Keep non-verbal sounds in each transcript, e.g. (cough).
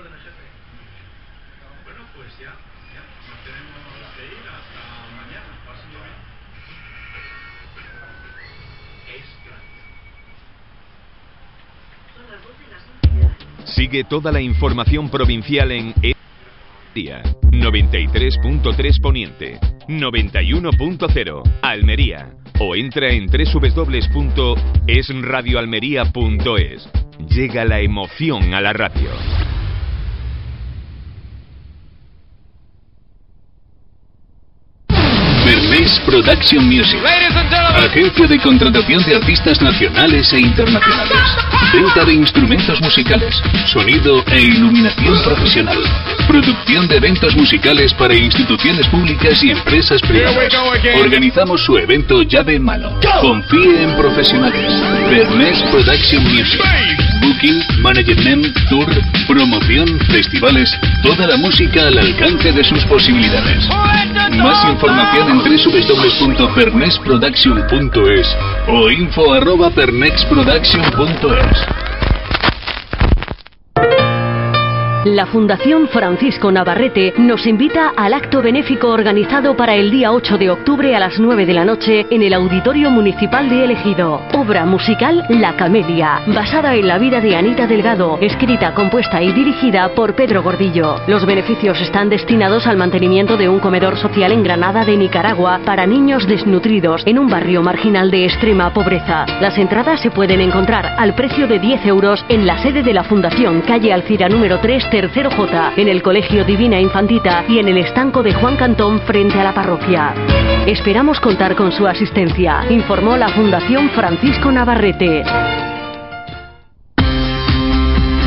jefe. Bueno, pues ya, ya, nos tenemos que ir hasta mañana. Pásenlo bien. Sigue toda la información provincial en E- Día 93.3 Poniente, 91.0 Almería o entra en www.esradioalmería.es. Llega la emoción a la radio. Bernés Production Music. Agencia de contratación de artistas nacionales e internacionales. Venta de instrumentos musicales, sonido e iluminación profesional. Producción de eventos musicales para instituciones públicas y empresas privadas. Organizamos su evento llave en mano. Confíe en profesionales. Bernés Production Music. Booking, management, tour, promoción, festivales, toda la música al alcance de sus posibilidades. Más información en www.pernexproduction.es o info arroba pernexproduction.es. La Fundación Francisco Navarrete nos invita al acto benéfico organizado para el día 8 de octubre a las 9 de la noche en el Auditorio Municipal de Elegido. Obra musical La Camelia, basada en la vida de Anita Delgado, escrita, compuesta y dirigida por Pedro Gordillo. Los beneficios están destinados al mantenimiento de un comedor social en Granada de Nicaragua para niños desnutridos en un barrio marginal de extrema pobreza. Las entradas se pueden encontrar al precio de 10 euros en la sede de la Fundación, calle Alcira número 3, tercero J, en el Colegio Divina Infantita y en el estanco de Juan Cantón frente a la parroquia. Esperamos contar con su asistencia, informó la Fundación Francisco Navarrete.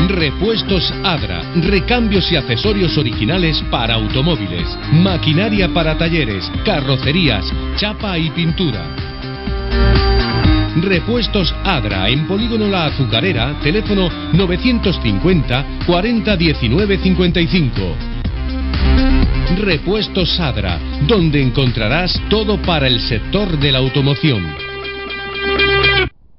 Repuestos Adra, recambios y accesorios originales para automóviles, maquinaria para talleres, carrocerías, chapa y pintura. Repuestos Adra en Polígono La Azucarera, teléfono 950 40 19 55. Repuestos Adra, donde encontrarás todo para el sector de la automoción.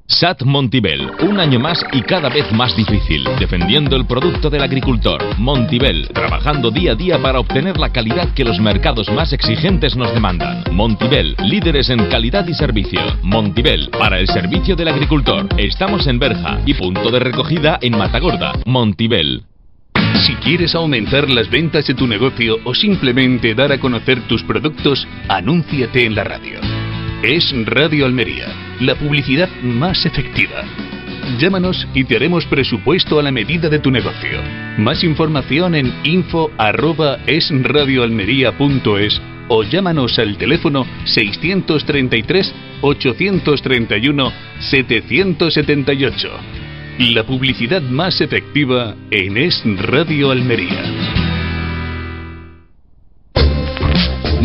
SAT Montibel, un año más y cada vez más difícil, defendiendo el producto del agricultor. Montibel, trabajando día a día para obtener la calidad que los mercados más exigentes nos demandan. Montibel, líderes en calidad y servicio. Montibel, para el servicio del agricultor. Estamos en Berja y punto de recogida en Matagorda. Montibel. Si quieres aumentar las ventas de tu negocio o simplemente dar a conocer tus productos, anúnciate en la radio. Es Radio Almería, la publicidad más efectiva. Llámanos y te haremos presupuesto a la medida de tu negocio. Más información en info arroba esradioalmería.es o llámanos al teléfono 633 831 778. La publicidad más efectiva en Es Radio Almería.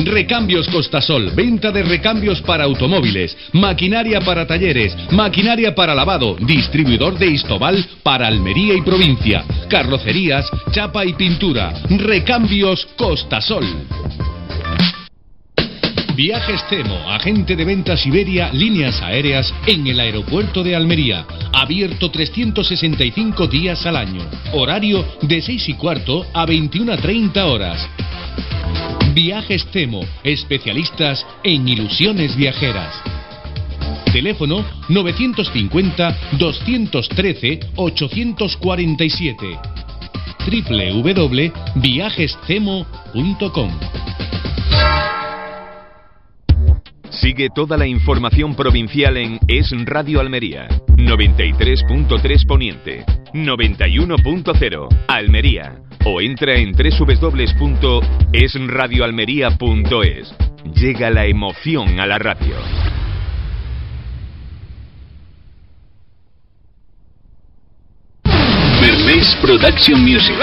Recambios Costasol, venta de recambios para automóviles, maquinaria para talleres, maquinaria para lavado, distribuidor de Istobal para Almería y provincia, carrocerías, chapa y pintura. Recambios Costasol. Viajes Temo, agente de ventas Iberia, líneas aéreas en el aeropuerto de Almería. Abierto 365 días al año. Horario de 6 y cuarto a 21.30 horas. Viajes Temo, especialistas en ilusiones viajeras. Teléfono 950-213-847 www.viajestemo.com Sigue toda la información provincial en Es Radio Almería, 93.3 Poniente, 91.0 Almería o entra en www.esradioalmería.es. Llega la emoción a la radio. Bernés Production Music.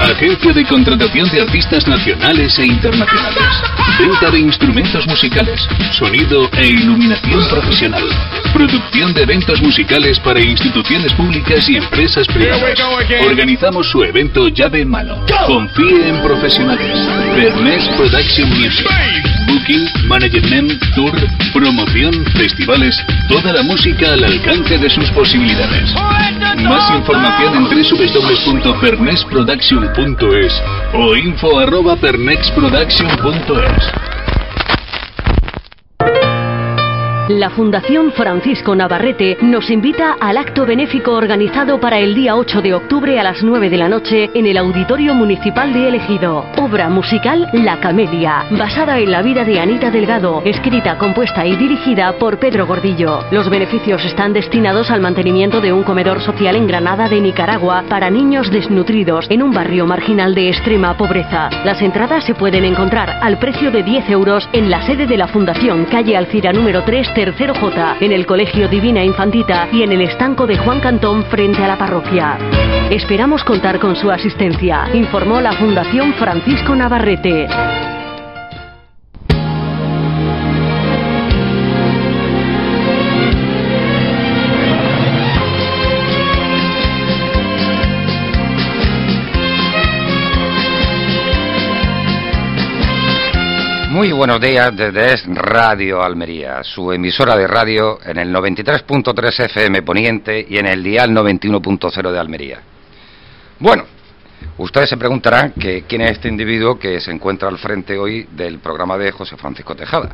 Agencia de contratación de artistas nacionales e internacionales. Venta de instrumentos musicales, sonido e iluminación profesional. Producción de eventos musicales para instituciones públicas y empresas privadas. Organizamos su evento llave en mano. Confíe en profesionales. Bernés Production Music. Booking, management, tour, promoción, festivales, toda la música al alcance de sus posibilidades. Más información en www.pernexproduction.es o info@pernexproduction.es. La Fundación Francisco Navarrete nos invita al acto benéfico organizado para el día 8 de octubre a las 9 de la noche en el Auditorio Municipal de Elegido. Obra musical La Camelia, basada en la vida de Anita Delgado, escrita, compuesta y dirigida por Pedro Gordillo. Los beneficios están destinados al mantenimiento de un comedor social en Granada de Nicaragua para niños desnutridos en un barrio marginal de extrema pobreza. Las entradas se pueden encontrar al precio de 10 euros en la sede de la Fundación, calle Alcira número 3 Tercero J, en el Colegio Divina Infantita y en el estanco de Juan Cantón frente a la parroquia. Esperamos contar con su asistencia, informó la Fundación Francisco Navarrete. Muy buenos días desde Es Radio Almería, su emisora de radio en el 93.3 FM Poniente y en el dial 91.0 de Almería. Bueno, ustedes se preguntarán que quién es este individuo que se encuentra al frente hoy del programa de José Francisco Tejada.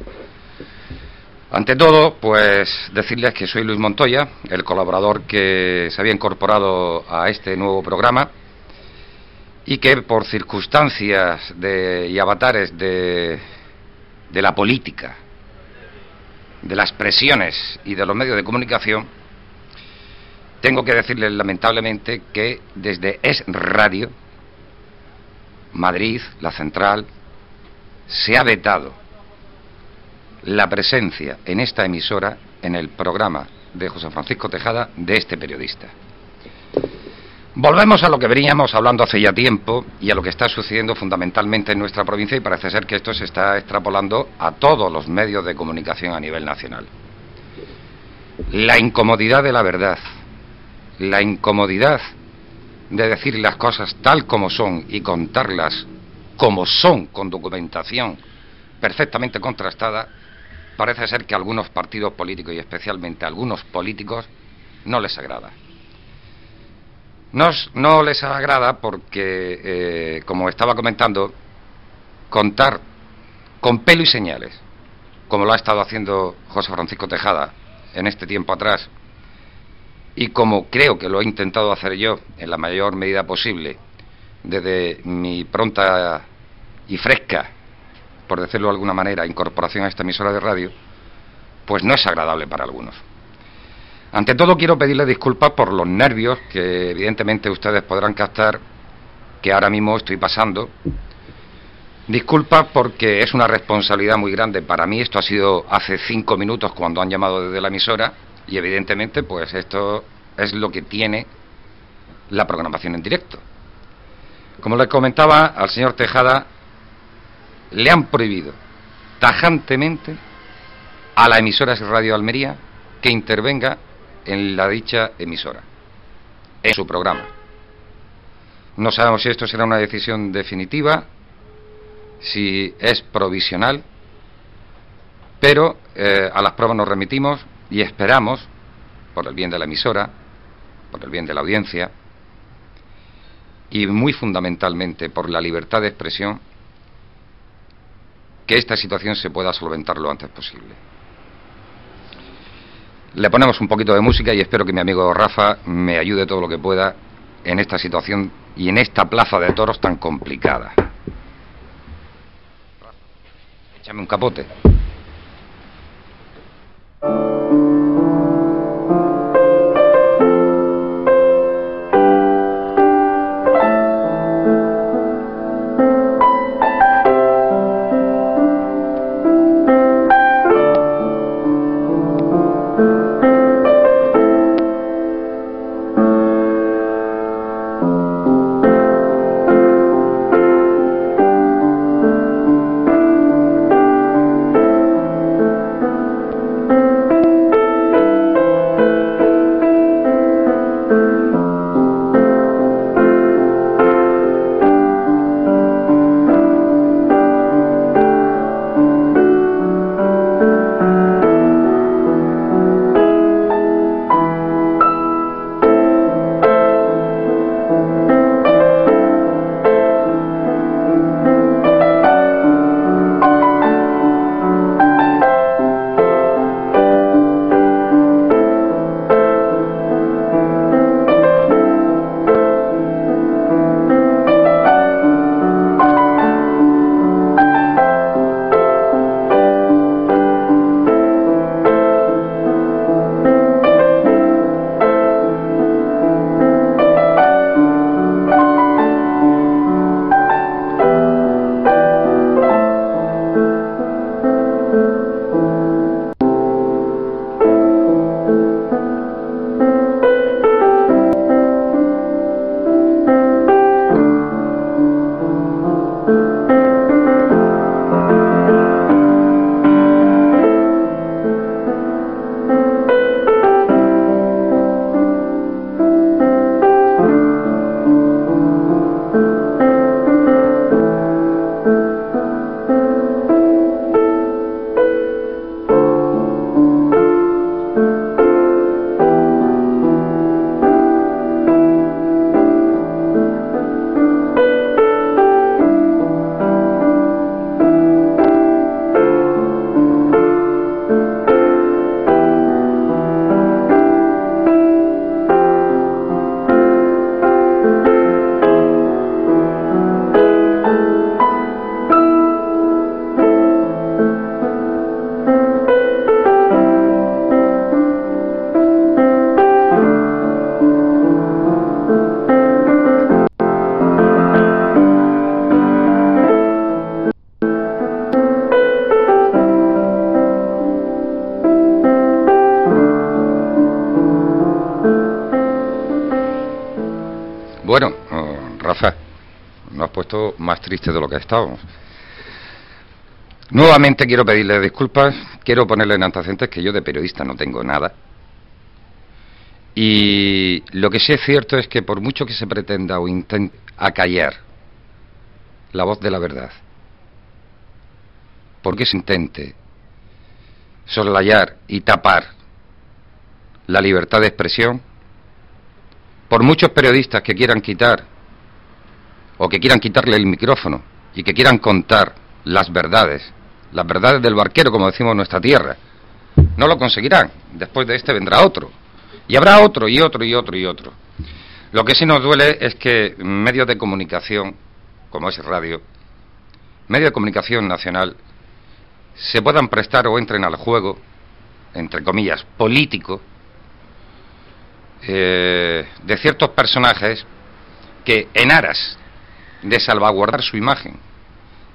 Ante todo, pues decirles que soy Luis Montoya, el colaborador que se había incorporado a este nuevo programa y que por circunstancias de, y avatares de de la política, de las presiones y de los medios de comunicación, tengo que decirles lamentablemente que desde Es Radio, Madrid, la central, se ha vetado la presencia en esta emisora, en el programa de José Francisco Tejada, de este periodista. Volvemos a lo que veníamos hablando hace ya tiempo y a lo que está sucediendo fundamentalmente en nuestra provincia y parece ser que esto se está extrapolando a todos los medios de comunicación a nivel nacional. La incomodidad de la verdad, la incomodidad de decir las cosas tal como son y contarlas como son con documentación perfectamente contrastada, parece ser que a algunos partidos políticos y especialmente a algunos políticos no les agrada. No, les agrada porque, eh, como estaba comentando, contar con pelo y señales, como lo ha estado haciendo José Francisco Tejada en este tiempo atrás, y como creo que lo he intentado hacer yo en la mayor medida posible, desde mi pronta y fresca, por decirlo de alguna manera, incorporación a esta emisora de radio, pues no es agradable para algunos. Ante todo quiero pedirle disculpas por los nervios que evidentemente ustedes podrán captar que ahora mismo estoy pasando. Disculpas porque es una responsabilidad muy grande para mí. Esto ha sido hace cinco minutos cuando han llamado desde la emisora y evidentemente pues esto es lo que tiene la programación en directo. Como le comentaba al señor Tejada, le han prohibido tajantemente a la emisora Radio Almería que intervenga en la dicha emisora, en su programa. No sabemos si esto será una decisión definitiva, si es provisional, pero eh, a las pruebas nos remitimos y esperamos, por el bien de la emisora, por el bien de la audiencia, y muy fundamentalmente por la libertad de expresión, que esta situación se pueda solventar lo antes posible. Le ponemos un poquito de música y espero que mi amigo Rafa me ayude todo lo que pueda en esta situación y en esta plaza de toros tan complicada. Échame un capote. Más triste de lo que estábamos. Nuevamente quiero pedirle disculpas, quiero ponerle en antecedentes que yo de periodista no tengo nada. Y lo que sí es cierto es que por mucho que se pretenda o intente acallar la voz de la verdad, porque se intente soslayar y tapar la libertad de expresión, por muchos periodistas que quieran quitar o que quieran quitarle el micrófono y que quieran contar las verdades, las verdades del barquero, como decimos en nuestra tierra, no lo conseguirán. Después de este vendrá otro. Y habrá otro y otro y otro y otro. Lo que sí nos duele es que medios de comunicación, como es radio, medios de comunicación nacional, se puedan prestar o entren al juego, entre comillas, político, eh, de ciertos personajes que en aras de salvaguardar su imagen,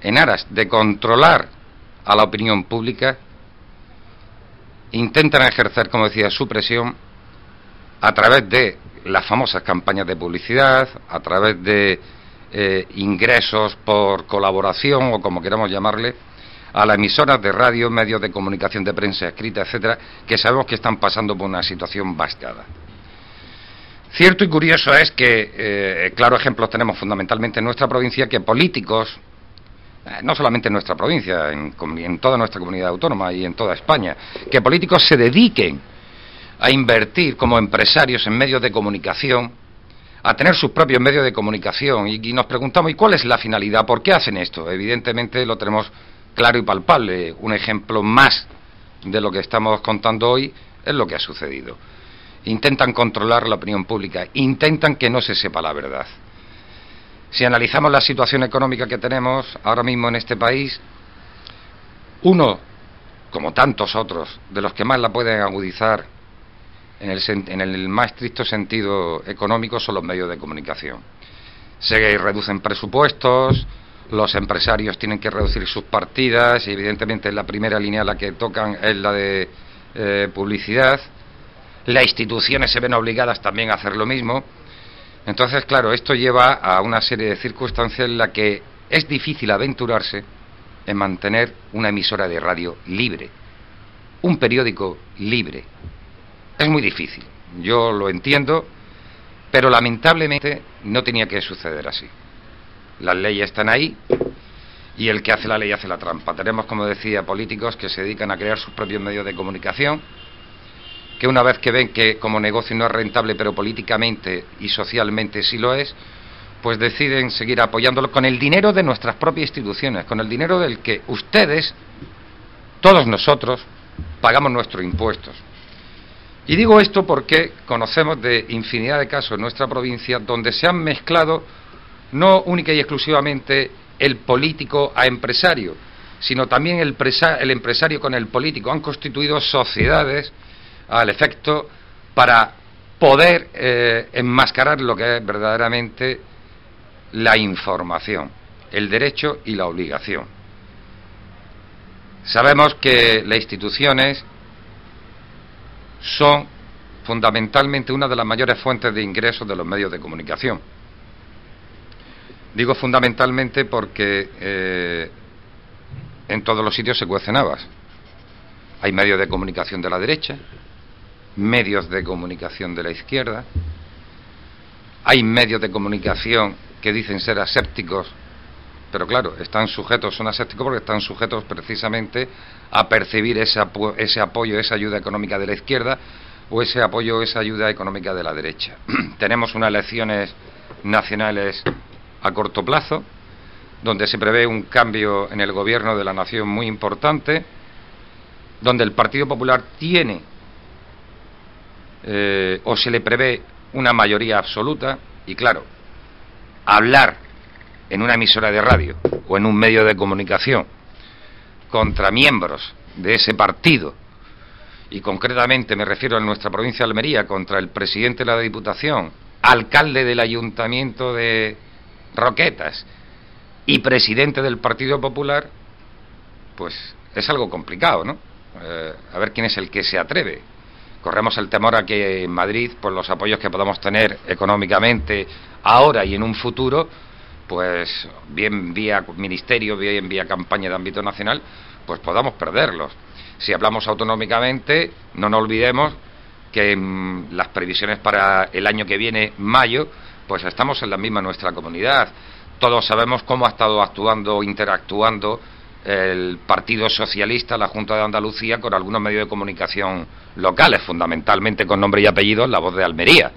en aras de controlar a la opinión pública, intentan ejercer, como decía, su presión a través de las famosas campañas de publicidad, a través de eh, ingresos por colaboración o como queramos llamarle, a las emisoras de radio, medios de comunicación de prensa escrita, etcétera, que sabemos que están pasando por una situación bastada. Cierto y curioso es que, eh, claro, ejemplos tenemos fundamentalmente en nuestra provincia que políticos, eh, no solamente en nuestra provincia, en, en, toda nuestra comunidad autónoma y en toda España, que políticos se dediquen a invertir como empresarios en medios de comunicación, a tener sus propios medios de comunicación y, y nos preguntamos, ¿y cuál es la finalidad? ¿Por qué hacen esto? Evidentemente lo tenemos claro y palpable. Un ejemplo más de lo que estamos contando hoy es lo que ha sucedido intentan controlar la opinión pública, intentan que no se sepa la verdad. Si analizamos la situación económica que tenemos ahora mismo en este país, uno, como tantos otros, de los que más la pueden agudizar en el, en el más estricto sentido económico son los medios de comunicación. Se reducen presupuestos, los empresarios tienen que reducir sus partidas y evidentemente la primera línea la que tocan es la de eh, publicidad las instituciones se ven obligadas también a hacer lo mismo. Entonces, claro, esto lleva a una serie de circunstancias en las que es difícil aventurarse en mantener una emisora de radio libre, un periódico libre. Es muy difícil, yo lo entiendo, pero lamentablemente no tenía que suceder así. Las leyes están ahí y el que hace la ley hace la trampa. Tenemos, como decía, políticos que se dedican a crear sus propios medios de comunicación que una vez que ven que como negocio no es rentable, pero políticamente y socialmente sí lo es, pues deciden seguir apoyándolo con el dinero de nuestras propias instituciones, con el dinero del que ustedes, todos nosotros, pagamos nuestros impuestos. Y digo esto porque conocemos de infinidad de casos en nuestra provincia donde se han mezclado no única y exclusivamente el político a empresario, sino también el, el empresario con el político. Han constituido sociedades al efecto para poder eh, enmascarar lo que es verdaderamente la información, el derecho y la obligación. Sabemos que las instituciones son fundamentalmente una de las mayores fuentes de ingresos de los medios de comunicación. Digo fundamentalmente porque eh, en todos los sitios se cuecen habas. Hay medios de comunicación de la derecha, medios de comunicación de la izquierda, hay medios de comunicación que dicen ser asépticos, pero claro, están sujetos, son asépticos porque están sujetos precisamente a percibir ese, ese apoyo, esa ayuda económica de la izquierda o ese apoyo, esa ayuda económica de la derecha. (clears throat) Tenemos unas elecciones nacionales a corto plazo, donde se prevé un cambio en el gobierno de la nación muy importante, donde el Partido Popular tiene eh, o se le prevé una mayoría absoluta y claro, hablar en una emisora de radio o en un medio de comunicación contra miembros de ese partido y concretamente me refiero a nuestra provincia de Almería contra el presidente de la Diputación, alcalde del Ayuntamiento de Roquetas y presidente del Partido Popular, pues es algo complicado, ¿no? Eh, a ver quién es el que se atreve corremos el temor a que en Madrid, por los apoyos que podamos tener económicamente ahora y en un futuro, pues bien vía ministerio, bien vía campaña de ámbito nacional, pues podamos perderlos. Si hablamos autonómicamente, no nos olvidemos que las previsiones para el año que viene, mayo, pues estamos en la misma nuestra comunidad. Todos sabemos cómo ha estado actuando, interactuando el Partido Socialista, la Junta de Andalucía, con algunos medios de comunicación locales, fundamentalmente con nombre y apellido, la voz de Almería.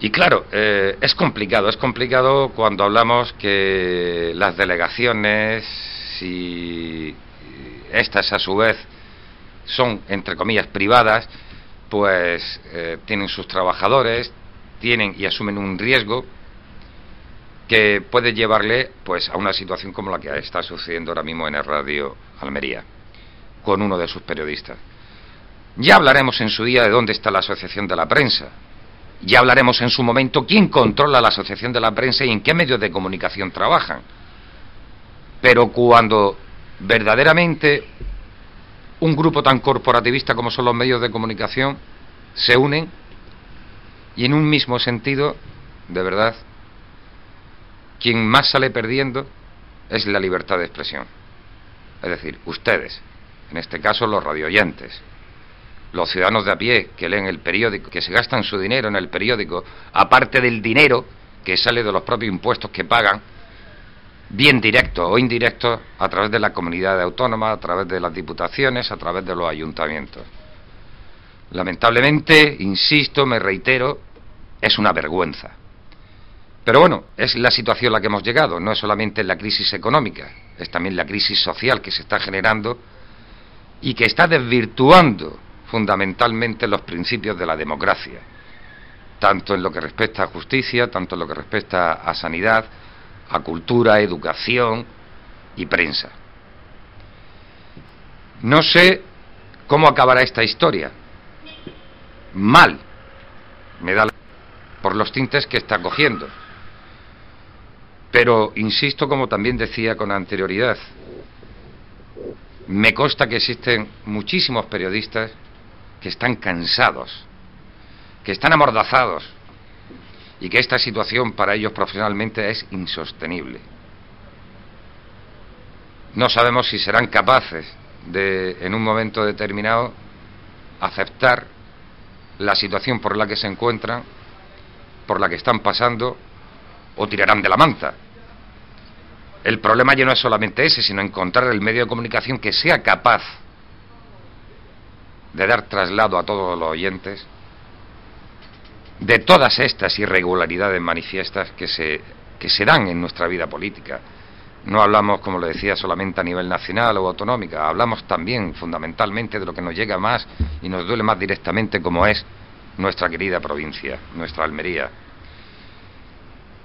Y claro, eh, es complicado, es complicado cuando hablamos que las delegaciones, si estas a su vez son, entre comillas, privadas, pues eh, tienen sus trabajadores, tienen y asumen un riesgo que puede llevarle pues a una situación como la que está sucediendo ahora mismo en el radio Almería con uno de sus periodistas. Ya hablaremos en su día de dónde está la Asociación de la Prensa. Ya hablaremos en su momento quién controla la Asociación de la Prensa y en qué medios de comunicación trabajan. Pero cuando verdaderamente un grupo tan corporativista como son los medios de comunicación se unen y en un mismo sentido, de verdad, quien más sale perdiendo es la libertad de expresión. Es decir, ustedes, en este caso los radioyentes, los ciudadanos de a pie que leen el periódico, que se gastan su dinero en el periódico, aparte del dinero que sale de los propios impuestos que pagan, bien directo o indirecto, a través de la comunidad autónoma, a través de las diputaciones, a través de los ayuntamientos. Lamentablemente, insisto, me reitero, es una vergüenza. Pero bueno, es la situación a la que hemos llegado, no es solamente la crisis económica, es también la crisis social que se está generando y que está desvirtuando fundamentalmente los principios de la democracia, tanto en lo que respecta a justicia, tanto en lo que respecta a sanidad, a cultura, educación y prensa. No sé cómo acabará esta historia. Mal, me da por los tintes que está cogiendo. Pero insisto, como también decía con anterioridad, me consta que existen muchísimos periodistas que están cansados, que están amordazados y que esta situación para ellos profesionalmente es insostenible. No sabemos si serán capaces de, en un momento determinado, aceptar la situación por la que se encuentran, por la que están pasando, o tirarán de la manta. El problema ya no es solamente ese, sino encontrar el medio de comunicación que sea capaz de dar traslado a todos los oyentes de todas estas irregularidades manifiestas que se, que se dan en nuestra vida política. No hablamos, como le decía, solamente a nivel nacional o autonómica, hablamos también fundamentalmente de lo que nos llega más y nos duele más directamente como es nuestra querida provincia, nuestra Almería,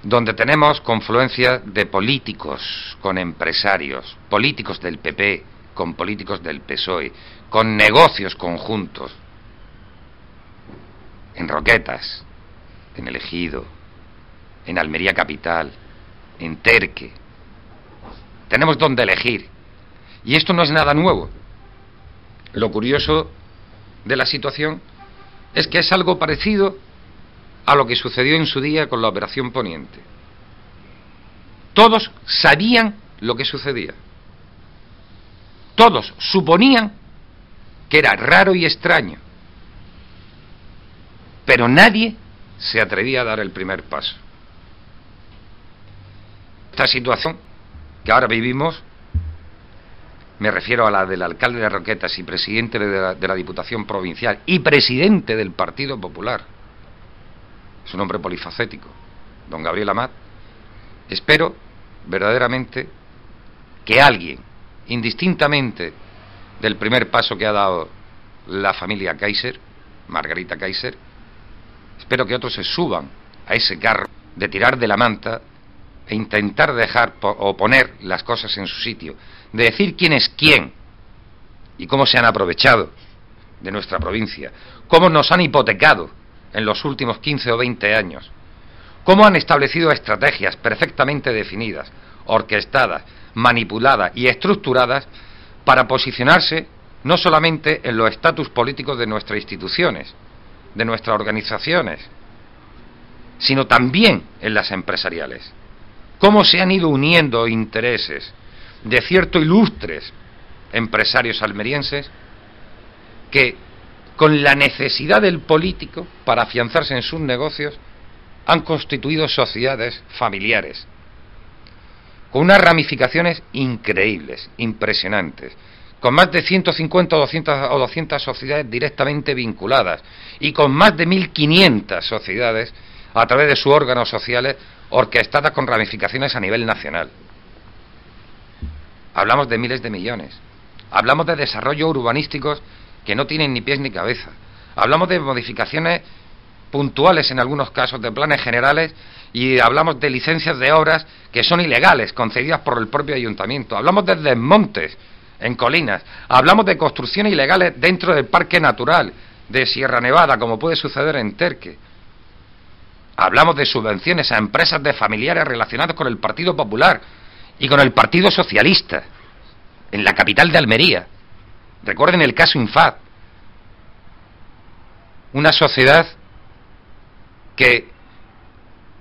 donde tenemos confluencia de políticos con empresarios, políticos del PP con políticos del PSOE, con negocios conjuntos, en Roquetas, en El Ejido, en Almería Capital, en Terque. Tenemos donde elegir. Y esto no es nada nuevo. Lo curioso de la situación es que es algo parecido a lo que sucedió en su día con la Operación Poniente. Todos sabían lo que sucedía. Todos suponían que era raro y extraño. Pero nadie se atrevía a dar el primer paso. Esta situación que ahora vivimos, me refiero a la del alcalde de Roquetas y presidente de la, Diputación Provincial y presidente del Partido Popular, es un hombre polifacético, don Gabriel Amat, espero verdaderamente que alguien, indistintamente del primer paso que ha dado la familia Kaiser, Margarita Kaiser, espero que otros se suban a ese carro de tirar de la manta e intentar dejar o poner las cosas en su sitio, de decir quién es quién y cómo se han aprovechado de nuestra provincia, cómo nos han hipotecado en los últimos 15 o 20 años, cómo han establecido estrategias perfectamente definidas, orquestadas, manipuladas y estructuradas para posicionarse no solamente en los estatus políticos de nuestras instituciones, de nuestras organizaciones, sino también en las empresariales. Cómo se han ido uniendo intereses de ciertos ilustres empresarios almerienses que con la necesidad del político para afianzarse en sus negocios han constituido sociedades familiares con unas ramificaciones increíbles, impresionantes, con más de 150 o 200, o 200 sociedades directamente vinculadas y con más de 1.500 sociedades a través de sus órganos sociales orquestadas con ramificaciones a nivel nacional. Hablamos de miles de millones. Hablamos de desarrollos urbanísticos que no tienen ni pies ni cabeza. Hablamos de modificaciones puntuales en algunos casos de planes generales y hablamos de licencias de obras que son ilegales, concedidas por el propio ayuntamiento. Hablamos de desmontes en colinas. Hablamos de construcciones ilegales dentro del parque natural de Sierra Nevada, como puede suceder en Terque. Hablamos de subvenciones a empresas de familiares relacionadas con el Partido Popular y con el Partido Socialista, en la capital de Almería. Recuerden el caso Infat, una sociedad que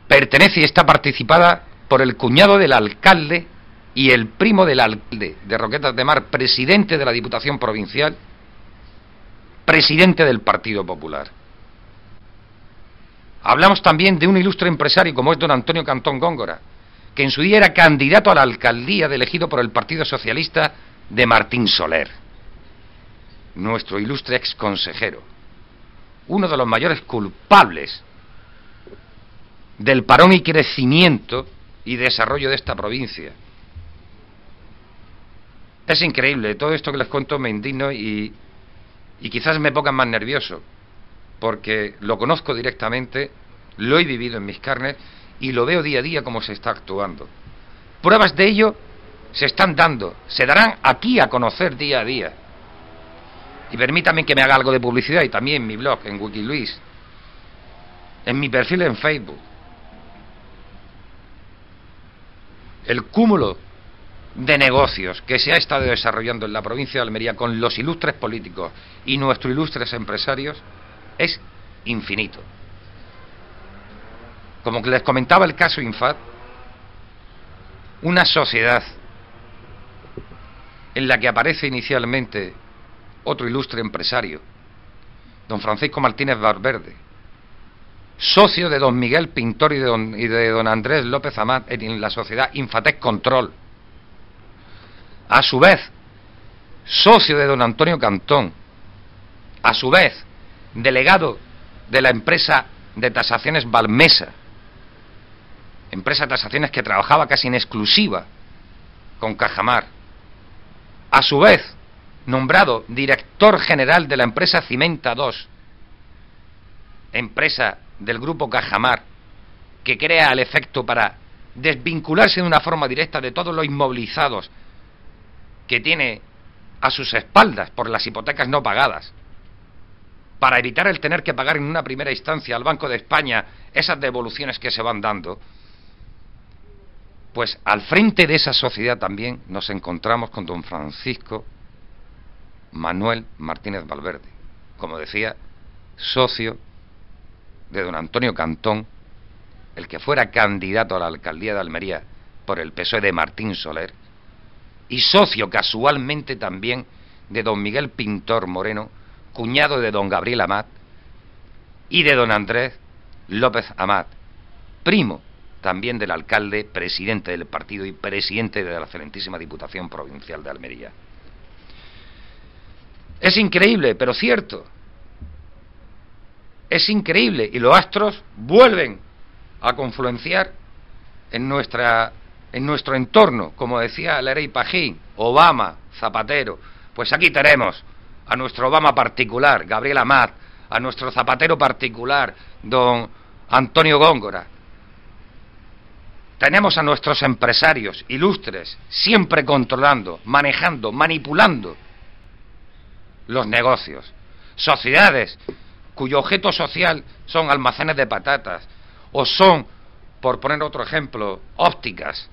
pertenece y está participada por el cuñado del alcalde y el primo del alcalde de Roquetas de Mar, presidente de la Diputación Provincial, presidente del Partido Popular. Hablamos también de un ilustre empresario como es don Antonio Cantón Góngora, que en su día era candidato a la alcaldía de elegido por el Partido Socialista de Martín Soler, nuestro ilustre ex consejero, uno de los mayores culpables del parón y crecimiento y desarrollo de esta provincia. Es increíble, todo esto que les cuento me indigno y, y quizás me pongan más nervioso, porque lo conozco directamente, lo he vivido en mis carnes y lo veo día a día cómo se está actuando. Pruebas de ello se están dando, se darán aquí a conocer día a día. Y permítanme que me haga algo de publicidad y también en mi blog, en Wikiluis, en mi perfil en Facebook. El cúmulo de negocios que se ha estado desarrollando en la provincia de Almería con los ilustres políticos y nuestros ilustres empresarios es infinito. Como les comentaba el caso Infat, una sociedad en la que aparece inicialmente otro ilustre empresario, don Francisco Martínez Valverde, socio de don Miguel Pintor y de don, y de don Andrés López Amat en la sociedad Infatec Control, a su vez socio de don Antonio Cantón, a su vez delegado de la empresa de tasaciones Balmesa, empresa de tasaciones que trabajaba casi en exclusiva con Cajamar, a su vez nombrado director general de la empresa Cimenta 2, empresa del grupo Cajamar, que crea el efecto para desvincularse de una forma directa de todos los inmovilizados que tiene a sus espaldas por las hipotecas no pagadas, para evitar el tener que pagar en una primera instancia al Banco de España esas devoluciones que se van dando, pues al frente de esa sociedad también nos encontramos con don Francisco Manuel Martínez Valverde, como decía, socio de don Antonio Cantón, el que fuera candidato a la alcaldía de Almería por el PSOE de Martín Soler, y socio casualmente también de don Miguel Pintor Moreno, cuñado de don Gabriel Amat, y de don Andrés López Amat, primo también del alcalde, presidente del partido y presidente de la excelentísima Diputación Provincial de Almería. Es increíble, pero cierto. Es increíble y los astros vuelven a confluenciar en nuestra en nuestro entorno, como decía Lerey Pajín, Obama, Zapatero, pues aquí tenemos a nuestro Obama particular, Gabriel Amat, a nuestro Zapatero particular, don Antonio Góngora. Tenemos a nuestros empresarios ilustres, siempre controlando, manejando, manipulando los negocios. Sociedades cuyo objeto social son almacenes de patatas o son, por poner otro ejemplo, ópticas,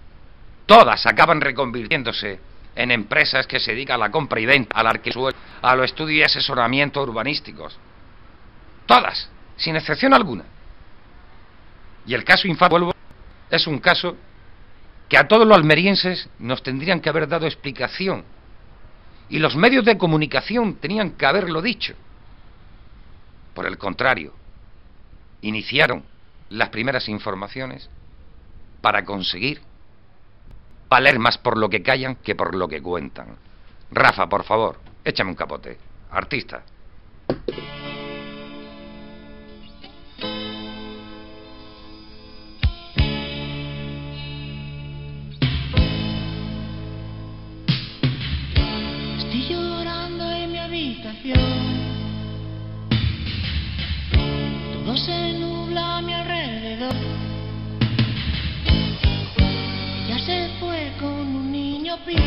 todas acaban reconvirtiéndose en empresas que se dedican a la compra y venta, al alquiler, a los estudios y asesoramientos urbanísticos. Todas, sin excepción alguna. Y el caso vuelvo, es un caso que a todos los almerienses nos tendrían que haber dado explicación. Y los medios de comunicación tenían que haberlo dicho. Por el contrario, iniciaron las primeras informaciones para conseguir valer más por lo que callan que por lo que cuentan. Rafa, por favor, échame un capote. Artista. Niño pijo.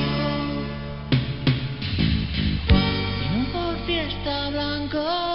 En un Ford Fiesta blanco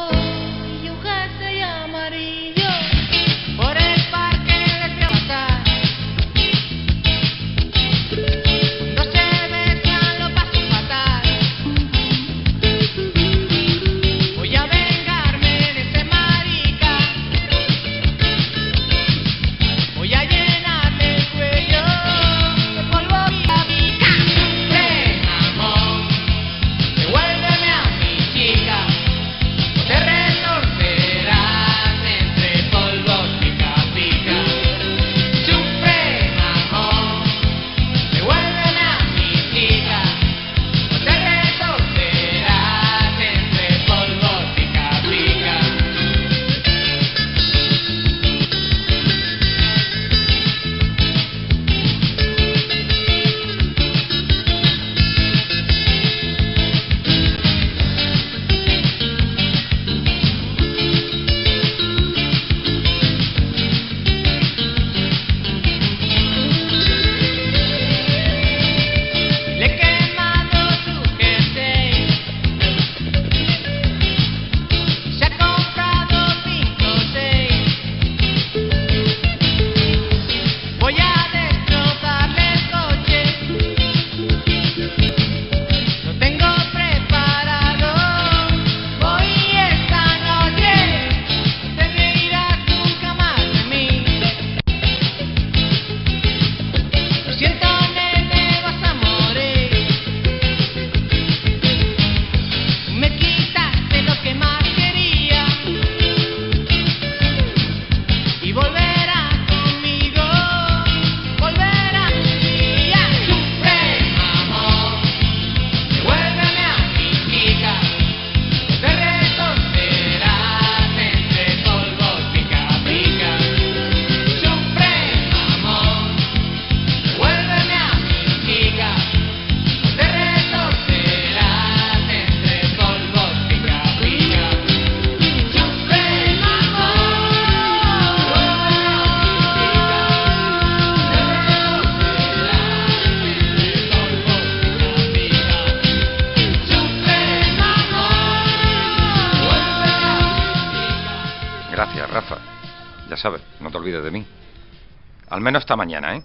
Al menos esta mañana, ¿eh?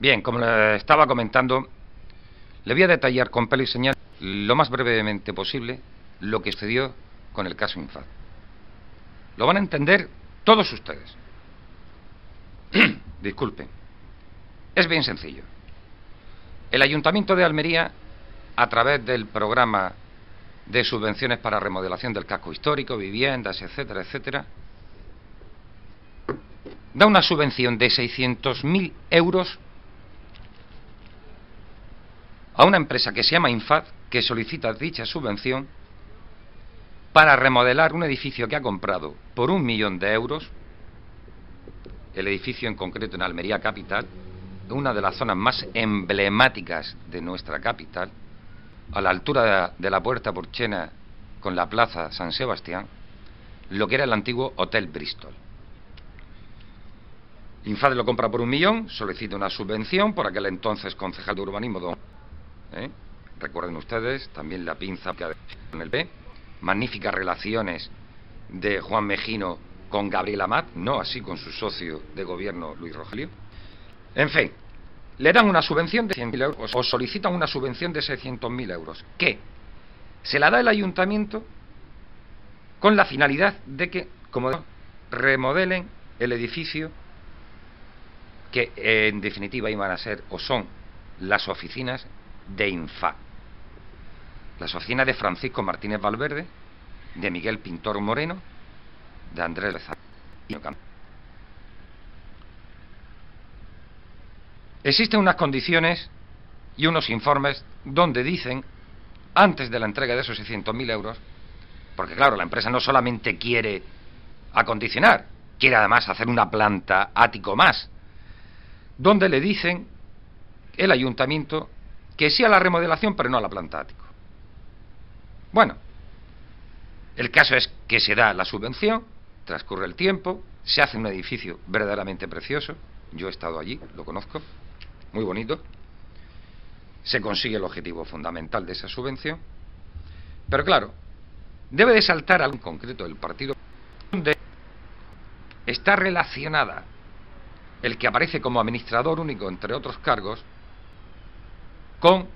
Bien, como le estaba comentando, le voy a detallar con pelo y señal lo más brevemente posible lo que sucedió con el caso Infat. Lo van a entender todos ustedes. (clears throat) Disculpen. Es bien sencillo. El Ayuntamiento de Almería, a través del programa de subvenciones para remodelación del casco histórico, viviendas, etcétera, etcétera, da una subvención de 600.000 euros a una empresa que se llama Infat, que solicita dicha subvención para remodelar un edificio que ha comprado por un millón de euros, el edificio en concreto en Almería Capital, una de las zonas más emblemáticas de nuestra capital, a la altura de la, de la Puerta Porchena con la Plaza San Sebastián, lo que era el antiguo Hotel Bristol. Infade lo compra por un millón, solicita una subvención por aquel entonces concejal de urbanismo, don. ¿eh? Recuerden ustedes, también la pinza con el P. Magníficas relaciones de Juan Mejino con Gabriel Amat, no así con su socio de gobierno Luis Rogelio. En fin, le dan una subvención de 100.000 euros o solicitan una subvención de 600.000 euros. ¿Qué? Se la da el ayuntamiento con la finalidad de que, como digo, remodelen el edificio que eh, en definitiva iban a ser o son las oficinas de INFA. Las oficinas de Francisco Martínez Valverde, de Miguel Pintor Moreno, de Andrés Lezama y. Existen unas condiciones y unos informes donde dicen, antes de la entrega de esos 600.000 euros, porque claro, la empresa no solamente quiere acondicionar, quiere además hacer una planta ático más, donde le dicen el ayuntamiento que sí a la remodelación, pero no a la planta ático. Bueno, el caso es que se da la subvención, transcurre el tiempo, se hace un edificio verdaderamente precioso, yo he estado allí, lo conozco, muy bonito, se consigue el objetivo fundamental de esa subvención, pero claro, debe de saltar algo concreto del partido donde está relacionada el que aparece como administrador único, entre otros cargos, con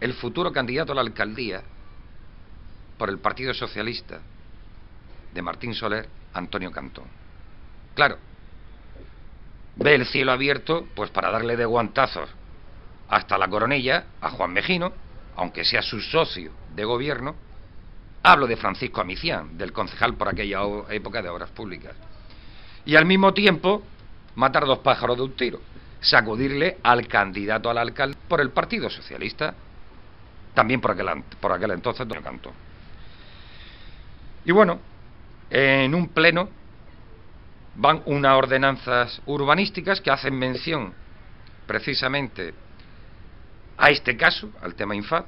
el futuro candidato a la alcaldía por el Partido Socialista de Martín Soler, Antonio Cantón. Claro, ve el cielo abierto pues para darle de guantazos hasta la coronilla a Juan Mejino, aunque sea su socio de gobierno. Hablo de Francisco Amicián, del concejal por aquella época de Obras Públicas. Y al mismo tiempo matar dos pájaros de un tiro, sacudirle al candidato al alcalde por el Partido Socialista, también por aquel, por aquel entonces Antonio Cantón. Y bueno, en un pleno van unas ordenanzas urbanísticas que hacen mención precisamente a este caso, al tema INFAD,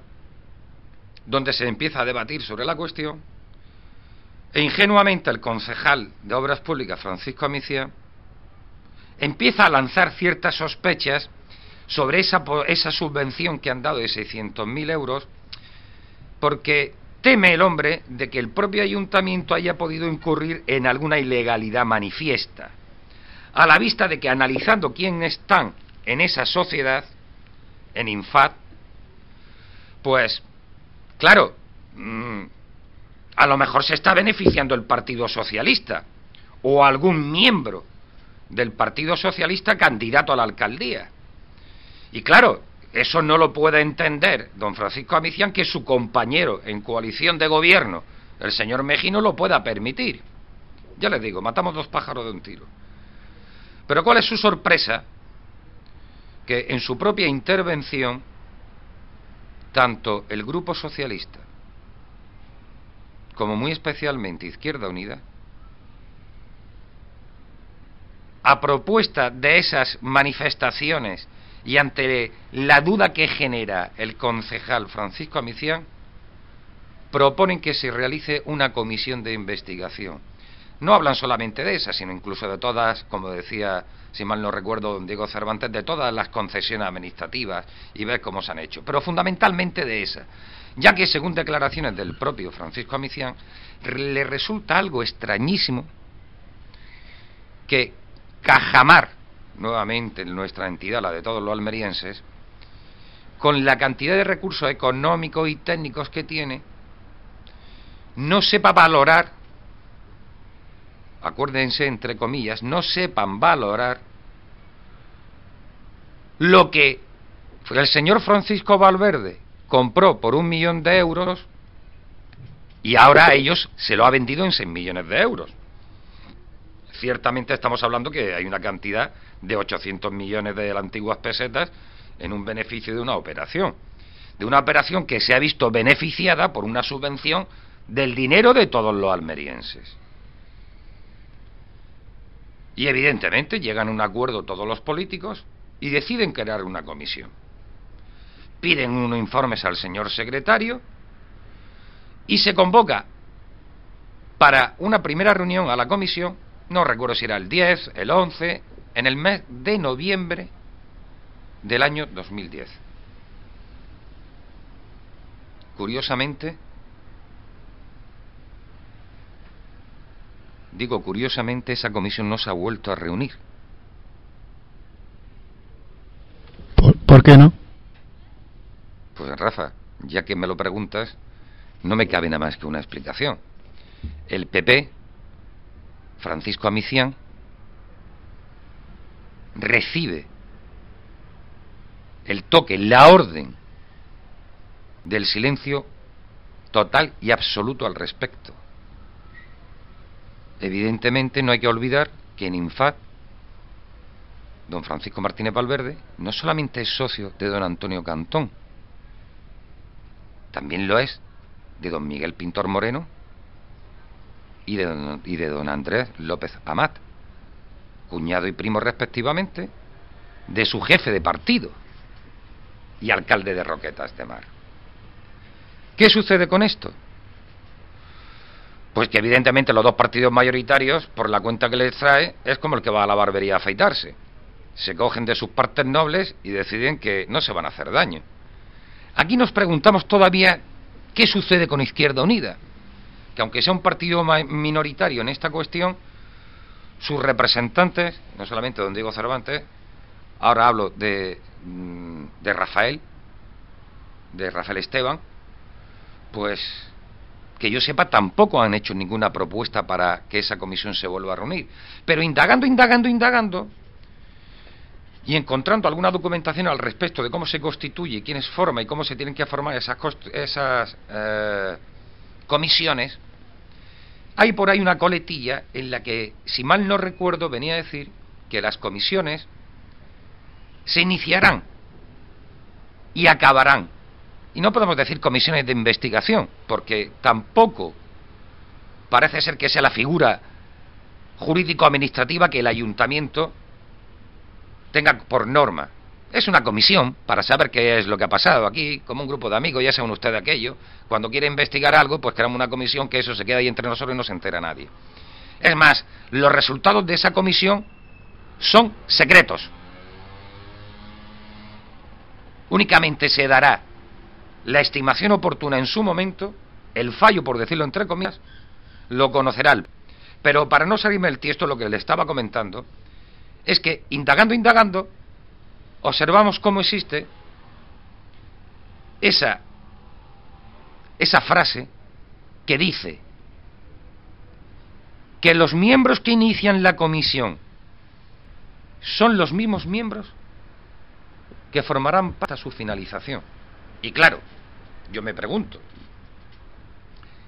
donde se empieza a debatir sobre la cuestión, e ingenuamente el concejal de Obras Públicas, Francisco Amicia, empieza a lanzar ciertas sospechas sobre esa, subvención que han dado de 600.000 euros, porque Teme el hombre de que el propio ayuntamiento haya podido incurrir en alguna ilegalidad manifiesta, a la vista de que analizando quiénes están en esa sociedad, en Infat, pues, claro, mm, a lo mejor se está beneficiando el Partido Socialista o algún miembro del Partido Socialista candidato a la alcaldía. Y claro, eso no lo puede entender don Francisco Amicián que su compañero en coalición de gobierno, el señor Mejino, lo pueda permitir. Ya les digo, matamos dos pájaros de un tiro. Pero ¿cuál es su sorpresa? Que en su propia intervención, tanto el Grupo Socialista como muy especialmente Izquierda Unida, a propuesta de esas manifestaciones y ante la duda que genera el concejal Francisco Amicián, proponen que se realice una comisión de investigación. No hablan solamente de esa, sino incluso de todas, como decía, si mal no recuerdo, don Diego Cervantes, de todas las concesiones administrativas y ver cómo se han hecho, pero fundamentalmente de esa, ya que según declaraciones del propio Francisco Amicián, le resulta algo extrañísimo que Cajamar, nuevamente en nuestra entidad, la de todos los almerienses, con la cantidad de recursos económicos y técnicos que tiene, no sepa valorar, acuérdense entre comillas, no sepan valorar lo que el señor Francisco Valverde compró por un millón de euros y ahora a ellos se lo ha vendido en seis millones de euros ciertamente estamos hablando que hay una cantidad de 800 millones de antiguas pesetas en un beneficio de una operación. De una operación que se ha visto beneficiada por una subvención del dinero de todos los almerienses. Y evidentemente llegan a un acuerdo todos los políticos y deciden crear una comisión. Piden unos informes al señor secretario y se convoca para una primera reunión a la comisión no recuerdo si era el 10, el 11, en el mes de noviembre del año 2010. Curiosamente, digo curiosamente, esa comisión no se ha vuelto a reunir. por qué no? Pues Rafa, ya que me lo preguntas, no me cabe nada más que una explicación. El PP, Francisco Amicián, recibe el toque, la orden del silencio total y absoluto al respecto. Evidentemente no hay que olvidar que en Infat, don Francisco Martínez Valverde no solamente es socio de don Antonio Cantón, también lo es de don Miguel Pintor Moreno y de don, Andrés López Amat, cuñado y primo respectivamente de su jefe de partido y alcalde de Roquetas de Mar. ¿Qué sucede con esto? Pues que evidentemente los dos partidos mayoritarios, por la cuenta que les trae, es como el que va a la barbería a afeitarse. Se cogen de sus partes nobles y deciden que no se van a hacer daño. Aquí nos preguntamos todavía qué sucede con Izquierda Unida, que aunque sea un partido minoritario en esta cuestión, sus representantes, no solamente don Diego Cervantes, ahora hablo de, mm, de Rafael, de Rafael Esteban, pues que yo sepa tampoco han hecho ninguna propuesta para que esa comisión se vuelva a reunir. Pero indagando, indagando, indagando, y encontrando alguna documentación al respecto de cómo se constituye, quiénes forma y cómo se tienen que formar esas, esas eh, comisiones, hay por ahí una coletilla en la que, si mal no recuerdo, venía a decir que las comisiones se iniciarán y acabarán. Y no podemos decir comisiones de investigación, porque tampoco parece ser que sea la figura jurídico-administrativa que el ayuntamiento tenga por norma. Es una comisión para saber qué es lo que ha pasado aquí, como un grupo de amigos, ya saben ustedes aquello. Cuando quiere investigar algo, pues creamos una comisión que eso se queda ahí entre nosotros y no se entera nadie. Es más, los resultados de esa comisión son secretos. Únicamente se dará la estimación oportuna en su momento, el fallo, por decirlo entre comillas, lo conocerá. Pero para no salirme el tiesto, lo que le estaba comentando es que, indagando, indagando, observamos cómo existe esa, esa frase que dice que los miembros que inician la comisión son los mismos miembros que formarán parte a su finalización. Y claro, yo me pregunto,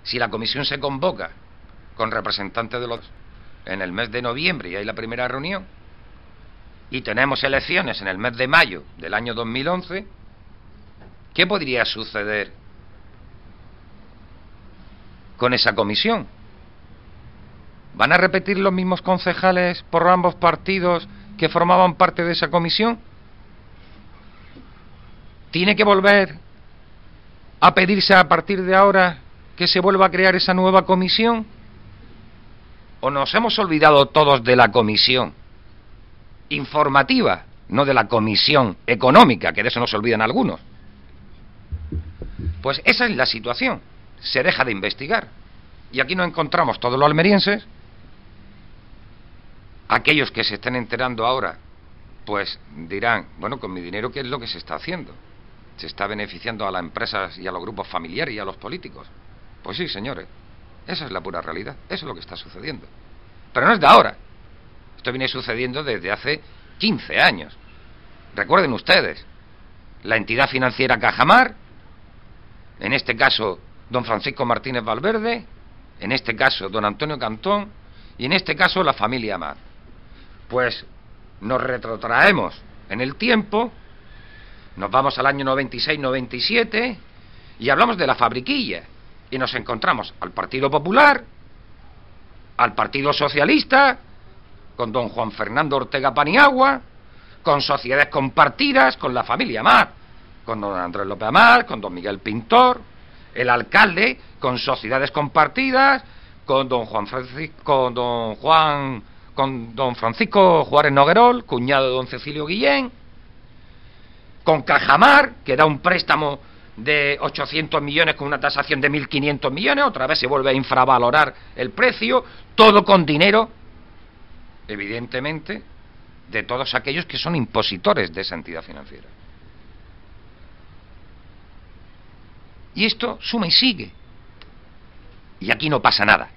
si la comisión se convoca con representantes de los en el mes de noviembre y hay la primera reunión, y tenemos elecciones en el mes de mayo del año 2011, ¿qué podría suceder con esa comisión? ¿Van a repetir los mismos concejales por ambos partidos que formaban parte de esa comisión? ¿Tiene que volver a pedirse a partir de ahora que se vuelva a crear esa nueva comisión? ¿O nos hemos olvidado todos de la comisión informativa, no de la comisión económica, que de eso nos olvidan algunos? Pues esa es la situación. Se deja de investigar. Y aquí nos encontramos todos los almerienses, aquellos que se estén enterando ahora, pues dirán, bueno, con mi dinero, ¿qué es lo que se está haciendo? Se está beneficiando a las empresas y a los grupos familiares y a los políticos. Pues sí, señores, esa es la pura realidad, eso es lo que está sucediendo. Pero no es de ahora, esto viene sucediendo desde hace 15 años. Recuerden ustedes, la entidad financiera Cajamar, en este caso don Francisco Martínez Valverde, en este caso don Antonio Cantón y en este caso la familia Amar. Pues nos retrotraemos en el tiempo, nos vamos al año 96-97 y hablamos de la fabriquilla y nos encontramos al Partido Popular, al Partido Socialista, con don Juan Fernando Ortega Paniagua, con sociedades compartidas, con la familia Amar, con don Andrés López Amar, con don Miguel Pintor, el alcalde, con sociedades compartidas, con don Juan Francisco, con don Juan, con don Francisco Juárez Noguerol, cuñado de don Cecilio Guillén, con Cajamar, que da un préstamo de 800 millones con una tasación de 1.500 millones, otra vez se vuelve a infravalorar el precio, todo con dinero, evidentemente, de todos aquellos que son impositores de esa entidad financiera. Y esto suma y sigue. Y aquí no pasa nada.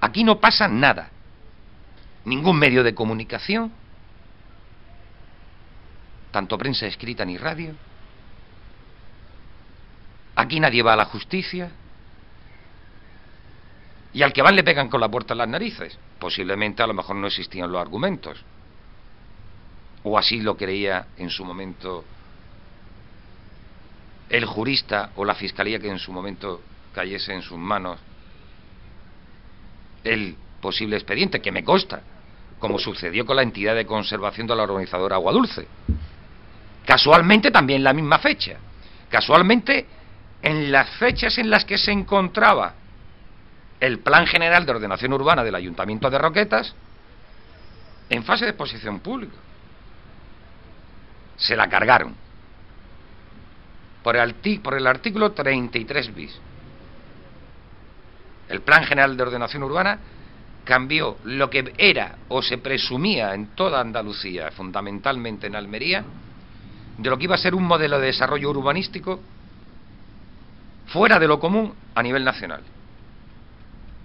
Aquí no pasa nada. Ningún medio de comunicación, tanto prensa escrita ni radio. Aquí nadie va a la justicia. Y al que van le pegan con la puerta en las narices. Posiblemente a lo mejor no existían los argumentos. O así lo creía en su momento el jurista o la fiscalía que en su momento cayese en sus manos el posible expediente, que me consta, como sucedió con la entidad de conservación de la organizadora Agua Dulce. Casualmente también la misma fecha. Casualmente en las fechas en las que se encontraba el Plan General de Ordenación Urbana del Ayuntamiento de Roquetas en fase de exposición pública. Se la cargaron por el, artículo 33 bis. El Plan General de Ordenación Urbana cambió lo que era o se presumía en toda Andalucía, fundamentalmente en Almería, de lo que iba a ser un modelo de desarrollo urbanístico fuera de lo común a nivel nacional.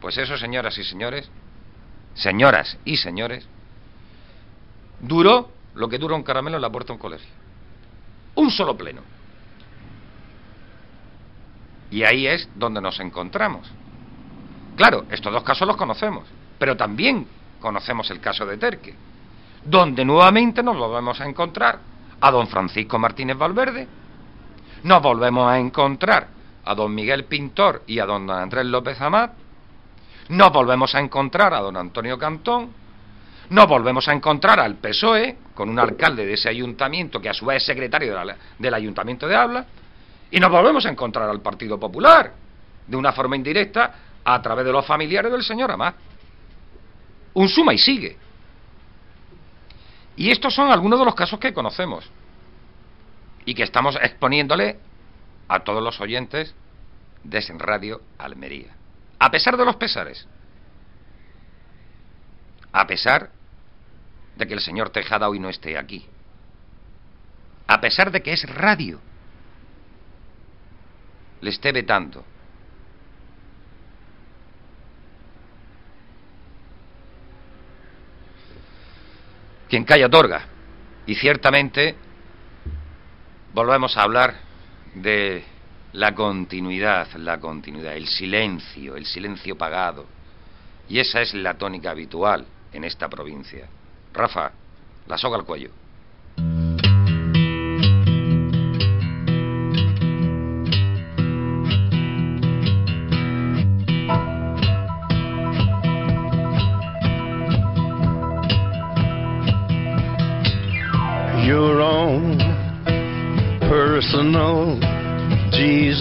Pues eso, señoras y señores, señoras y señores, duró lo que dura un caramelo en la puerta de un colegio. Un solo pleno. Y ahí es donde nos encontramos. Claro, estos dos casos los conocemos, pero también conocemos el caso de Terque, donde nuevamente nos volvemos a encontrar a don Francisco Martínez Valverde, nos volvemos a encontrar a don Miguel Pintor y a don Andrés López Amat, nos volvemos a encontrar a don Antonio Cantón, nos volvemos a encontrar al PSOE, con un alcalde de ese ayuntamiento que a su vez es secretario del ayuntamiento de Habla, y nos volvemos a encontrar al Partido Popular, de una forma indirecta, a través de los familiares del señor Amat. Un suma y sigue. Y estos son algunos de los casos que conocemos y que estamos exponiéndole a todos los oyentes de Radio Almería. A pesar de los pesares. A pesar de que el señor Tejada hoy no esté aquí. A pesar de que es radio. Le esté vetando. Quien calla otorga. Y ciertamente volvemos a hablar de la continuidad, la continuidad, el silencio, el silencio pagado. Y esa es la tónica habitual en esta provincia. Rafa, la soga al cuello.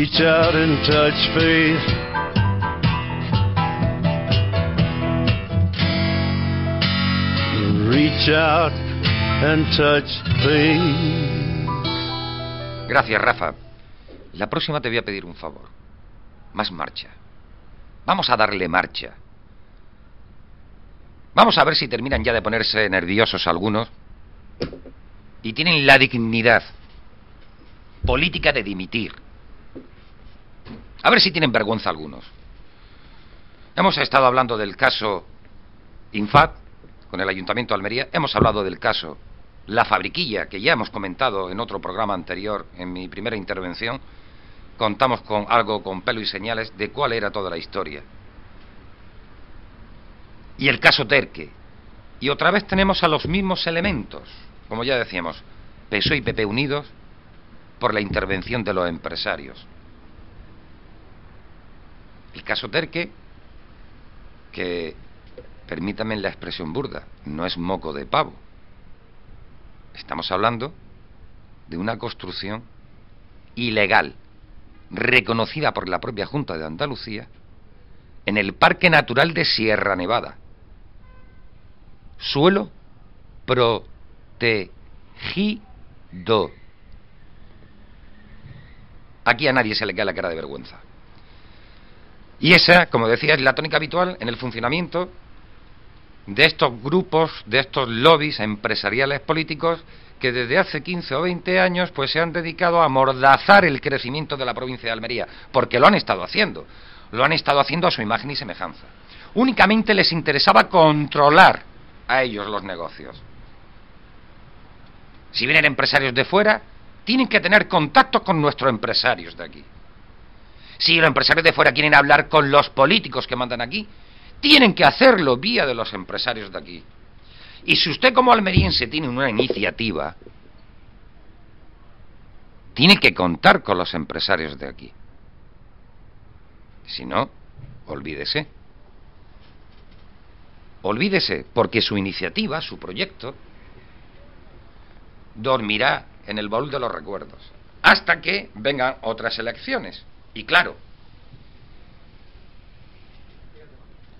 Reach out and touch faith. Reach out and touch faith. Gracias, Rafa. La próxima te voy a pedir un favor. Más marcha. Vamos a darle marcha. Vamos a ver si terminan ya de ponerse nerviosos algunos y tienen la dignidad política de dimitir. A ver si tienen vergüenza algunos. Hemos estado hablando del caso Infat con el Ayuntamiento de Almería, hemos hablado del caso La Fabriquilla, que ya hemos comentado en otro programa anterior, en mi primera intervención, contamos con algo con pelo y señales de cuál era toda la historia. Y el caso Terque. Y otra vez tenemos a los mismos elementos, como ya decíamos, PSOE y PP unidos por la intervención de los empresarios. El caso Terque, que, permítame la expresión burda, no es moco de pavo. Estamos hablando de una construcción ilegal, reconocida por la propia Junta de Andalucía, en el Parque Natural de Sierra Nevada. Suelo protegido. Aquí a nadie se le cae la cara de vergüenza. Y esa, como decía, es la tónica habitual en el funcionamiento de estos grupos, de estos lobbies empresariales políticos que desde hace 15 o 20 años pues se han dedicado a amordazar el crecimiento de la provincia de Almería, porque lo han estado haciendo. Lo han estado haciendo a su imagen y semejanza. Únicamente les interesaba controlar a ellos los negocios. Si vienen empresarios de fuera, tienen que tener contacto con nuestros empresarios de aquí. Si los empresarios de fuera quieren hablar con los políticos que mandan aquí, tienen que hacerlo vía de los empresarios de aquí. Y si usted como almeriense tiene una iniciativa, tiene que contar con los empresarios de aquí. Si no, olvídese. Olvídese, porque su iniciativa, su proyecto, dormirá en el baúl de los recuerdos, hasta que vengan otras elecciones. Y claro,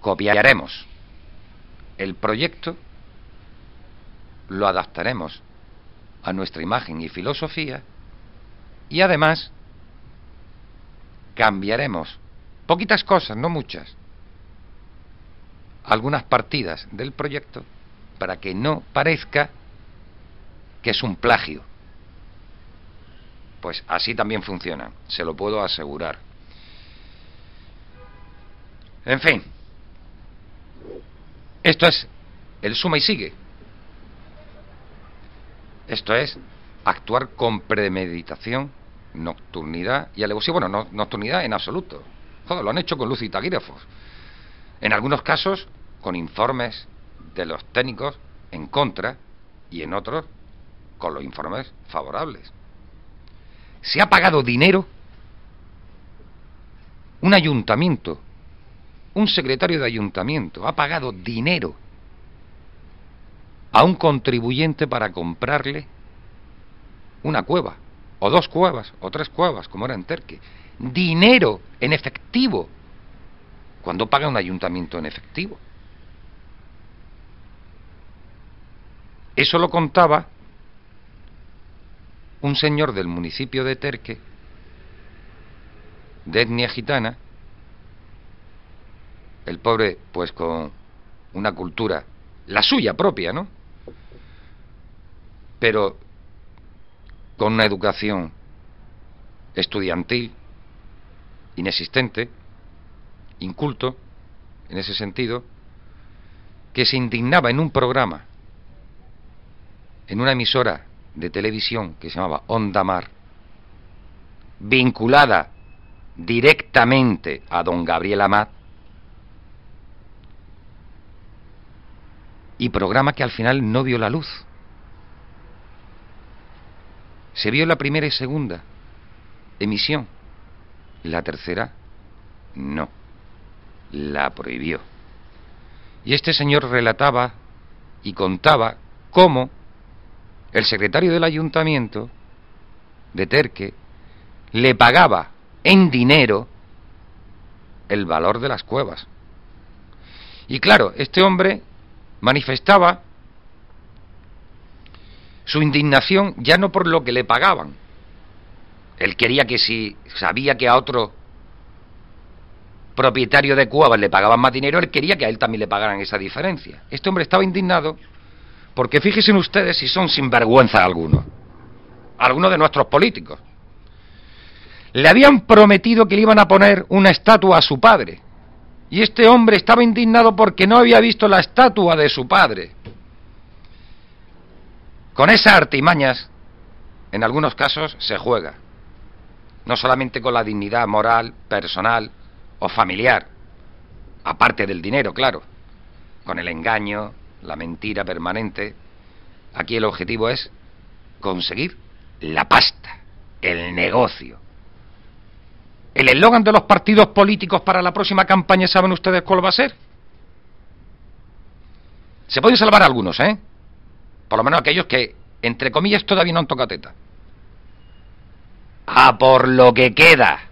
copiaremos el proyecto, lo adaptaremos a nuestra imagen y filosofía, y además cambiaremos poquitas cosas, no muchas, algunas partidas del proyecto para que no parezca que es un plagio. Pues así también funciona, se lo puedo asegurar. En fin, esto es el suma y sigue. Esto es actuar con premeditación, nocturnidad y alevosía. Bueno, no, nocturnidad en absoluto. Joder, lo han hecho con luz y taquígrafos. En algunos casos, con informes de los técnicos en contra y en otros con los informes favorables. Se ha pagado dinero un ayuntamiento, un secretario de ayuntamiento, ha pagado dinero a un contribuyente para comprarle una cueva, o dos cuevas, o tres cuevas, como era en Terque. Dinero en efectivo, cuando paga un ayuntamiento en efectivo. Eso lo contaba un señor del municipio de Terque, de etnia gitana, el pobre pues con una cultura, la suya propia, ¿no? Pero con una educación estudiantil inexistente, inculto, en ese sentido, que se indignaba en un programa, en una emisora de televisión que se llamaba Onda Mar, vinculada directamente a don Gabriel Amat, y programa que al final no vio la luz. Se vio la primera y segunda emisión. La tercera, no. La prohibió. Y este señor relataba y contaba cómo el secretario del ayuntamiento de Terque le pagaba en dinero el valor de las cuevas. Y claro, este hombre manifestaba su indignación ya no por lo que le pagaban. Él quería que si sabía que a otro propietario de cuevas le pagaban más dinero, él quería que a él también le pagaran esa diferencia. Este hombre estaba indignado porque fíjense ustedes si son sinvergüenza algunos, algunos de nuestros políticos. Le habían prometido que le iban a poner una estatua a su padre. Y este hombre estaba indignado porque no había visto la estatua de su padre. Con esas artimañas, en algunos casos, se juega. No solamente con la dignidad moral, personal o familiar, aparte del dinero, claro, con el engaño, la mentira permanente. Aquí el objetivo es conseguir la pasta, el negocio. El eslogan de los partidos políticos para la próxima campaña, ¿saben ustedes cuál va a ser? Se pueden salvar algunos, ¿eh? Por lo menos aquellos que, entre comillas, todavía no han tocado teta. A por lo que queda.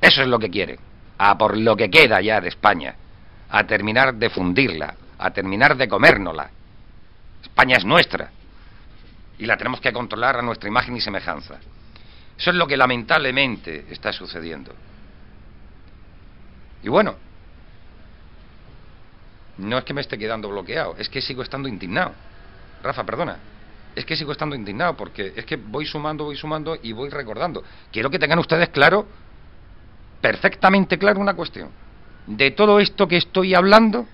Eso es lo que quieren. A por lo que queda ya de España. A terminar de fundirla. A terminar de comérnosla. España es nuestra. Y la tenemos que controlar a nuestra imagen y semejanza. Eso es lo que lamentablemente está sucediendo. Y bueno, no es que me esté quedando bloqueado, es que sigo estando indignado. Rafa, perdona. Es que sigo estando indignado porque es que voy sumando, voy sumando y voy recordando. Quiero que tengan ustedes claro, perfectamente claro una cuestión. De todo esto que estoy hablando,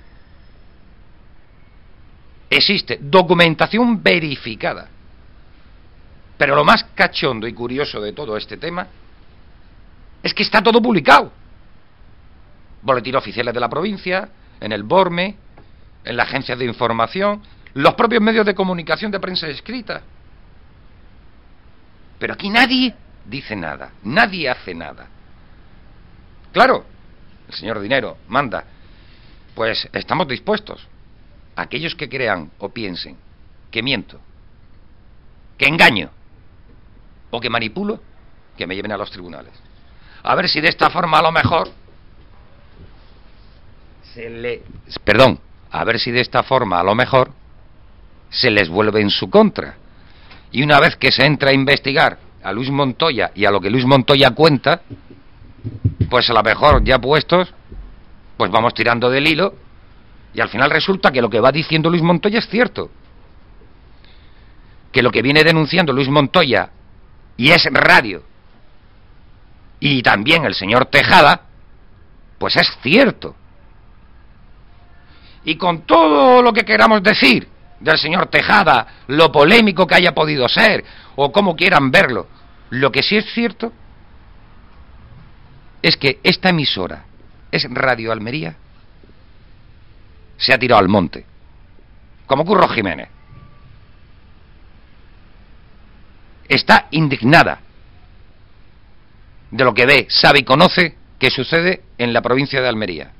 existe documentación verificada. Pero lo más cachondo y curioso de todo este tema es que está todo publicado. Boletín oficiales de la provincia, en el BORME, en la agencia de información, los propios medios de comunicación de prensa escrita. Pero aquí nadie dice nada, nadie hace nada. Claro, señor Dinero manda, pues estamos dispuestos. Aquellos que crean o piensen que miento, que engaño o que manipulo, que me lleven a los tribunales. A ver si de esta forma a lo mejor se le... Perdón, a ver si de esta forma a lo mejor se les vuelve en su contra. Y una vez que se entra a investigar a Luis Montoya y a lo que Luis Montoya cuenta, pues a lo mejor ya puestos, pues vamos tirando del hilo y al final resulta que lo que va diciendo Luis Montoya es cierto. Que lo que viene denunciando Luis Montoya y es radio y también el señor Tejada, pues es cierto. Y con todo lo que queramos decir del señor Tejada, lo polémico que haya podido ser, o como quieran verlo, lo que sí es cierto es que esta emisora es Radio Almería, se ha tirado al monte, como Curro Jiménez. Está indignada de lo que ve, sabe y conoce que sucede en la provincia de Almería.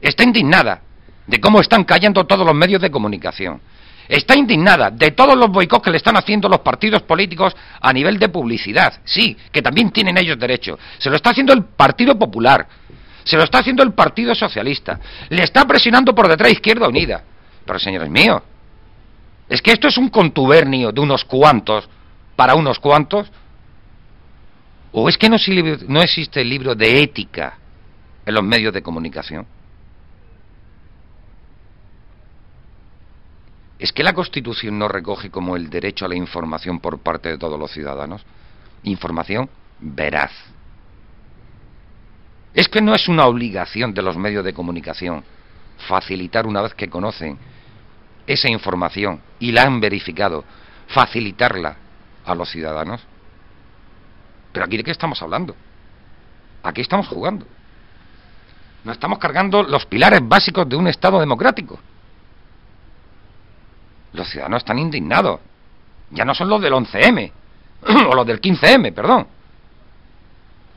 Está indignada de cómo están cayendo todos los medios de comunicación. Está indignada de todos los boicots que le están haciendo los partidos políticos a nivel de publicidad. Sí, que también tienen ellos derecho. Se lo está haciendo el Partido Popular. Se lo está haciendo el Partido Socialista. Le está presionando por detrás Izquierda Unida. Pero señores míos, es que esto es un contubernio de unos cuantos para unos cuantos. ¿O es que no, no existe el libro de ética en los medios de comunicación. ¿Es que la Constitución no recoge como el derecho a la información por parte de todos los ciudadanos? Información veraz. ¿Es que no es una obligación de los medios de comunicación facilitar una vez que conocen esa información y la han verificado, facilitarla a los ciudadanos? Pero aquí de qué estamos hablando? Aquí estamos jugando. Nos estamos cargando los pilares básicos de un Estado democrático. Los ciudadanos están indignados. Ya no son los del 11M, (clears throat) o los del 15M, perdón.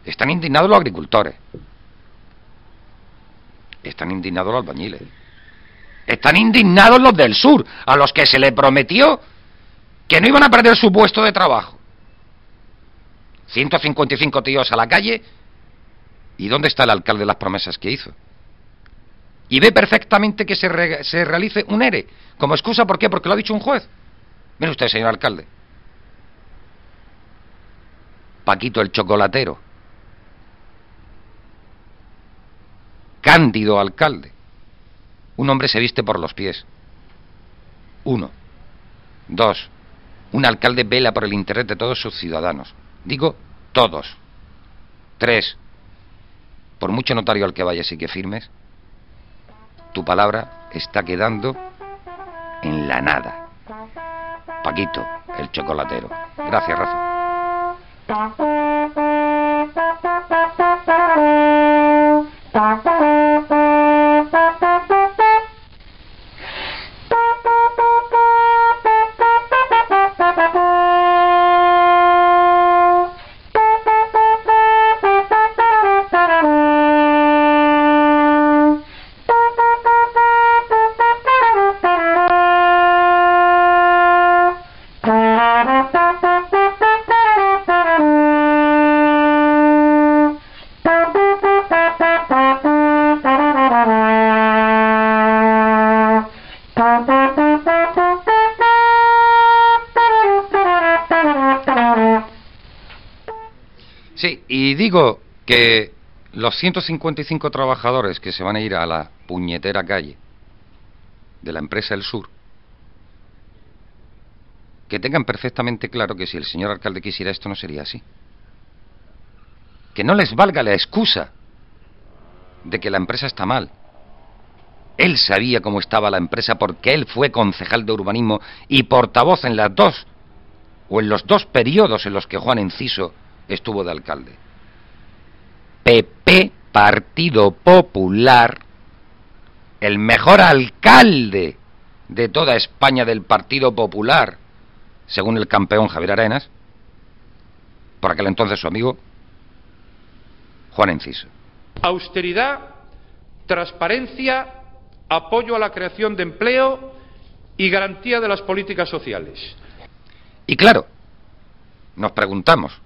Están indignados los agricultores. Están indignados los albañiles. Están indignados los del sur, a los que se le prometió que no iban a perder su puesto de trabajo. 155 tíos a la calle. ¿Y dónde está el alcalde de las promesas que hizo? Y ve perfectamente que se, re- se realice un ERE. Como excusa, ¿por qué? Porque lo ha dicho un juez. Mire usted, señor alcalde. Paquito el chocolatero. Cándido alcalde. Un hombre se viste por los pies. Uno. Dos. Un alcalde vela por el interés de todos sus ciudadanos. Digo, todos. Tres. Por mucho notario al que vayas y que firmes, tu palabra está quedando en la nada. Paquito, el chocolatero. Gracias, Rafa. Sí, y digo que los 155 trabajadores que se van a ir a la puñetera calle de la empresa El Sur, que tengan perfectamente claro que si el señor alcalde quisiera esto no sería así. Que no les valga la excusa de que la empresa está mal. Él sabía cómo estaba la empresa porque él fue concejal de urbanismo y portavoz en las dos o en los dos periodos en los que Juan Enciso estuvo de alcalde. PP, Partido Popular, el mejor alcalde de toda España del Partido Popular, según el campeón Javier Arenas, por aquel entonces su amigo Juan Enciso. Austeridad, transparencia, apoyo a la creación de empleo y garantía de las políticas sociales. Y claro, nos preguntamos,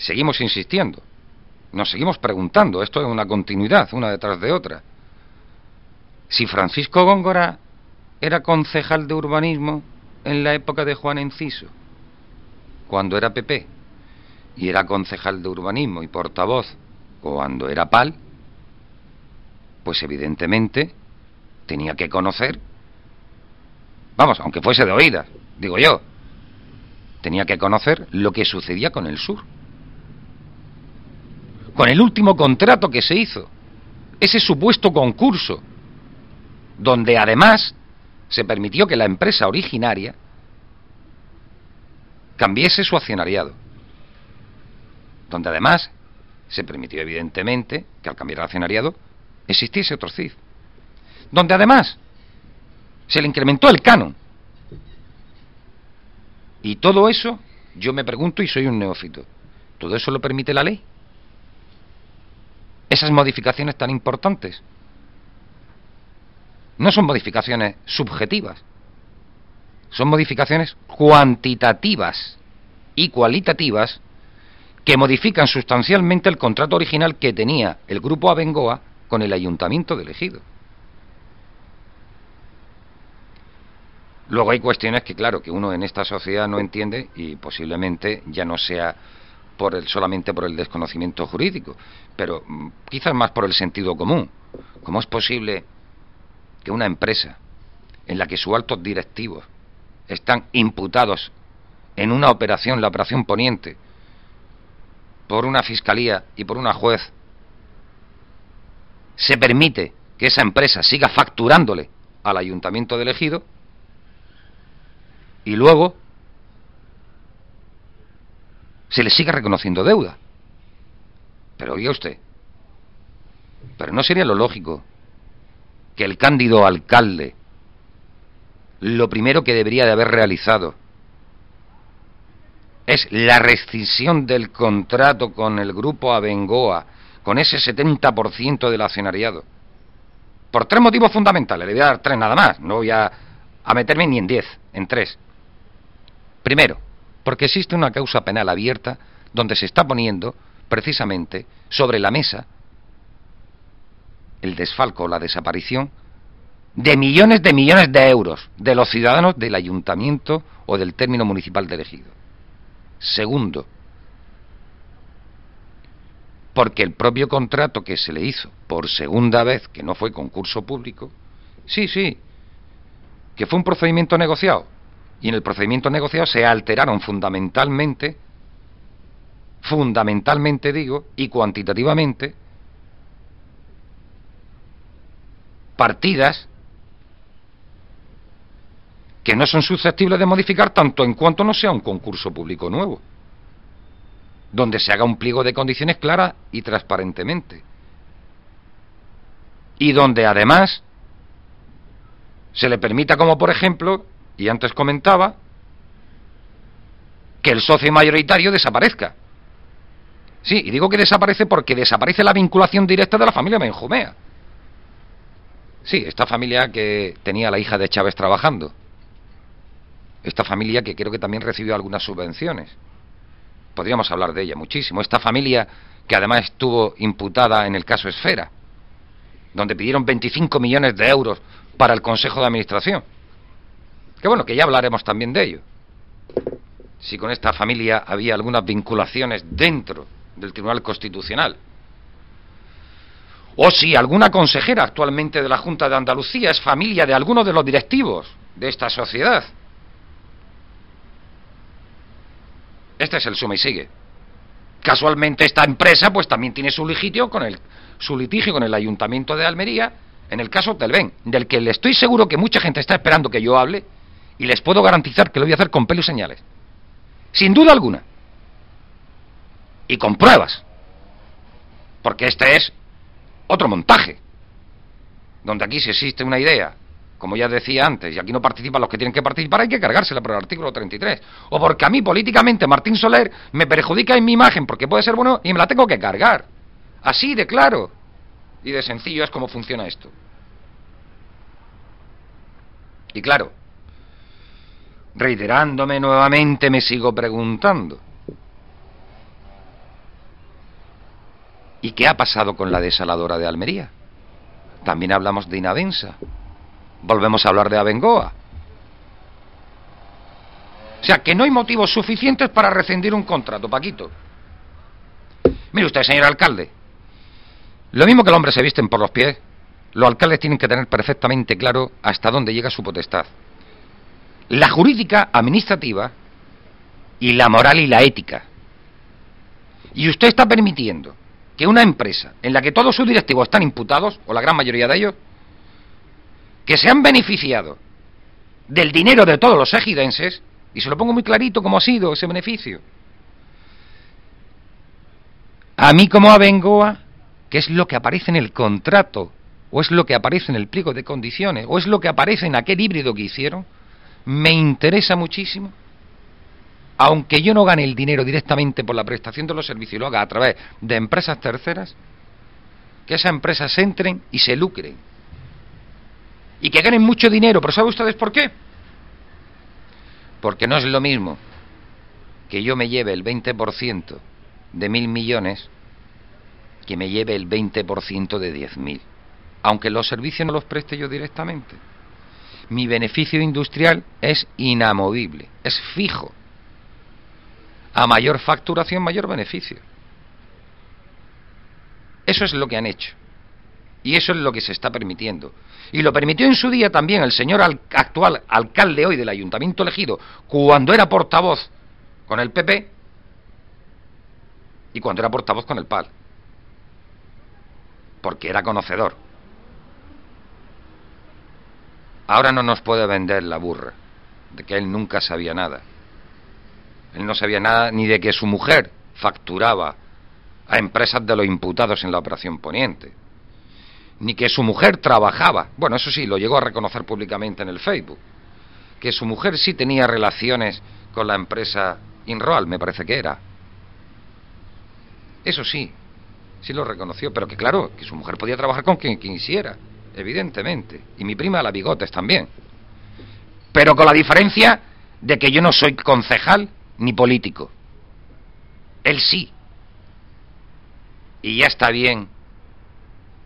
seguimos insistiendo, nos seguimos preguntando, esto es una continuidad, una detrás de otra. Si Francisco Góngora era concejal de urbanismo en la época de Juan Enciso, cuando era PP, y era concejal de urbanismo y portavoz cuando era PAL, pues evidentemente tenía que conocer, vamos, aunque fuese de oídas, digo yo, tenía que conocer lo que sucedía con el sur. Con el último contrato que se hizo, ese supuesto concurso, donde además se permitió que la empresa originaria cambiese su accionariado, donde además se permitió evidentemente que al cambiar el accionariado existiese otro CIF, donde además se le incrementó el canon. Y todo eso, yo me pregunto y soy un neófito, ¿todo eso lo permite la ley? Esas modificaciones tan importantes no son modificaciones subjetivas, son modificaciones cuantitativas y cualitativas que modifican sustancialmente el contrato original que tenía el grupo Abengoa con el ayuntamiento de Ejido. Luego hay cuestiones que, claro, que uno en esta sociedad no entiende y posiblemente ya no sea por el, solamente por el desconocimiento jurídico, pero mm, quizás más por el sentido común. ¿Cómo es posible que una empresa en la que sus altos directivos están imputados en una operación, la operación poniente, por una fiscalía y por una juez, se permite que esa empresa siga facturándole al ayuntamiento de elegido y luego se le siga reconociendo deuda. Pero oiga usted, pero no sería lo lógico que el cándido alcalde lo primero que debería de haber realizado es la rescisión del contrato con el grupo Abengoa, con ese 70% del accionariado. Por tres motivos fundamentales, le voy a dar tres nada más, no voy a, a meterme ni en diez, en tres. Primero, porque existe una causa penal abierta donde se está poniendo precisamente sobre la mesa el desfalco la desaparición de millones de millones de euros de los ciudadanos del ayuntamiento o del término municipal de elegido. Segundo, porque el propio contrato que se le hizo por segunda vez, que no fue concurso público, sí, sí, que fue un procedimiento negociado, y en el procedimiento negociado se alteraron fundamentalmente, fundamentalmente digo, y cuantitativamente, partidas que no son susceptibles de modificar tanto en cuanto no sea un concurso público nuevo, donde se haga un pliego de condiciones clara y transparentemente, y donde además se le permita, como por ejemplo, y antes comentaba, que el socio mayoritario desaparezca. Sí, y digo que desaparece porque desaparece la vinculación directa de la familia Benjumea. Sí, esta familia que tenía la hija de Chávez trabajando. Esta familia que creo que también recibió algunas subvenciones. Podríamos hablar de ella muchísimo. Esta familia que además estuvo imputada en el caso Esfera, donde pidieron 25 millones de euros para el Consejo de Administración. Que bueno, que ya hablaremos también de ello. Si con esta familia había algunas vinculaciones dentro del Tribunal Constitucional. O si alguna consejera actualmente de la Junta de Andalucía es familia de alguno de los directivos de esta sociedad. Este es el suma y sigue. Casualmente esta empresa pues también tiene su litigio con el su litigio con el Ayuntamiento de Almería en el caso del Ben, del que le estoy seguro que mucha gente está esperando que yo hable y les puedo garantizar que lo voy a hacer con pelo y señales. Sin duda alguna. Y con pruebas. Porque este es otro montaje. Donde aquí si existe una idea, como ya decía antes, y aquí no participan los que tienen que participar, hay que cargársela por el artículo 33. O porque a mí políticamente Martín Soler me perjudica en mi imagen porque puede ser bueno y me la tengo que cargar. Así de claro y de sencillo es como funciona esto. Y claro, reiterándome nuevamente me sigo preguntando, ¿y qué ha pasado con la desaladora de Almería? También hablamos de Inavensa. Volvemos a hablar de Abengoa. O sea, que no hay motivos suficientes para rescindir un contrato, Paquito. Mire usted, señor alcalde, lo mismo que el hombre se visten por los pies, los alcaldes tienen que tener perfectamente claro hasta dónde llega su potestad. La jurídica, administrativa y la moral y la ética. Y usted está permitiendo que una empresa en la que todos sus directivos están imputados, o la gran mayoría de ellos, que se han beneficiado del dinero de todos los ejidenses, y se lo pongo muy clarito cómo ha sido ese beneficio. A mí como a Bengoa que es lo que aparece en el contrato, o es lo que aparece en el pliego de condiciones, o es lo que aparece en aquel híbrido que hicieron, me interesa muchísimo, aunque yo no gane el dinero directamente por la prestación de los servicios y lo haga a través de empresas terceras, que esas empresas entren y se lucren. Y que ganen mucho dinero, pero ¿saben ustedes por qué? Porque no es lo mismo que yo me lleve el 20% de mil millones que me lleve el 20% de 10.000, aunque los servicios no los preste yo directamente. Mi beneficio industrial es inamovible, es fijo. a mayor facturación, mayor beneficio. Eso es lo que han hecho. Y eso es lo que se está permitiendo. Y lo permitió en su día también el señor al- actual alcalde hoy del ayuntamiento elegido, cuando era portavoz con el PP y cuando era portavoz con el PAL. Porque era conocedor. Ahora no nos puede vender la burra de que él nunca sabía nada. Él no sabía nada ni de que su mujer facturaba a empresas de los imputados en la operación Poniente, ni que su mujer trabajaba, bueno, eso sí, lo llegó a reconocer públicamente en el Facebook, que su mujer sí tenía relaciones con la empresa Inroal, me parece que era. Eso sí, sí lo reconoció, pero que claro, que su mujer podía trabajar con quien quisiera, evidentemente, y mi prima la Bigotes también. Pero con la diferencia de que yo no soy concejal ni político. Él sí. Y ya está bien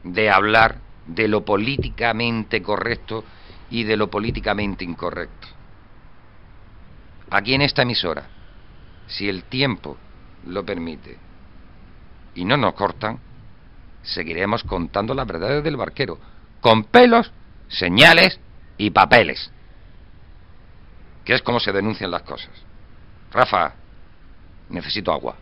de hablar de lo políticamente correcto y de lo políticamente incorrecto. Aquí en esta emisora, si el tiempo lo permite y no nos cortan, seguiremos contando las verdades del barquero, con pelos, señales y papeles, que es como se denuncian las cosas. Rafa, necesito agua.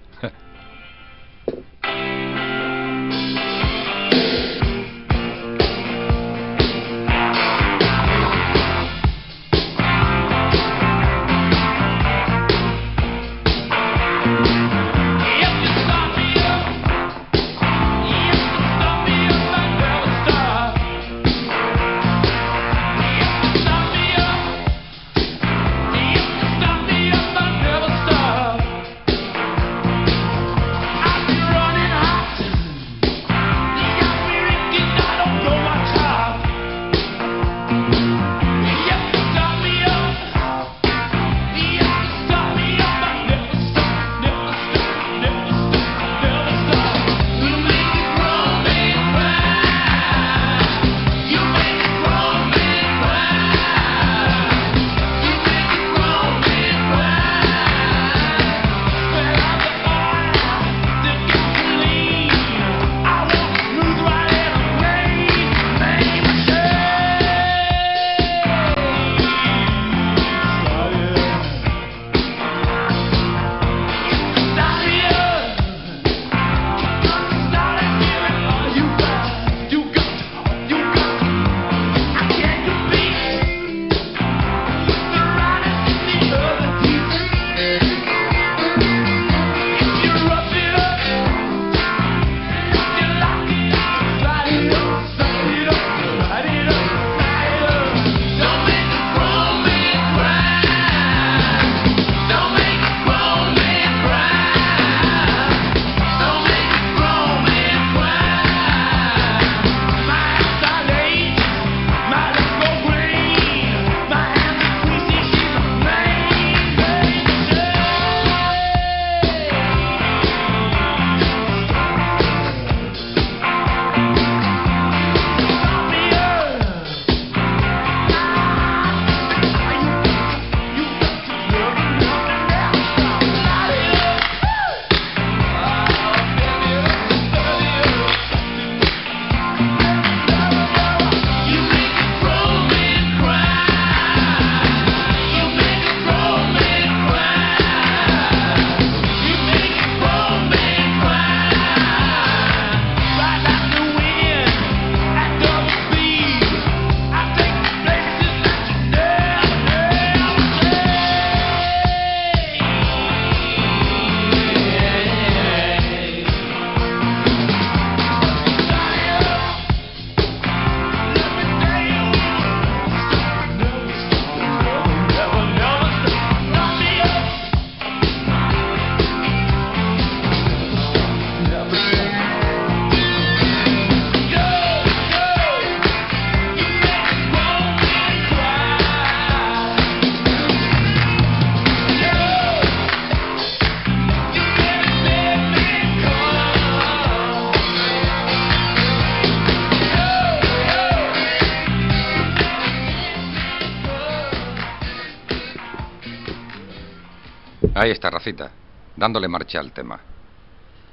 Ahí está, Racita. dándole marcha al tema.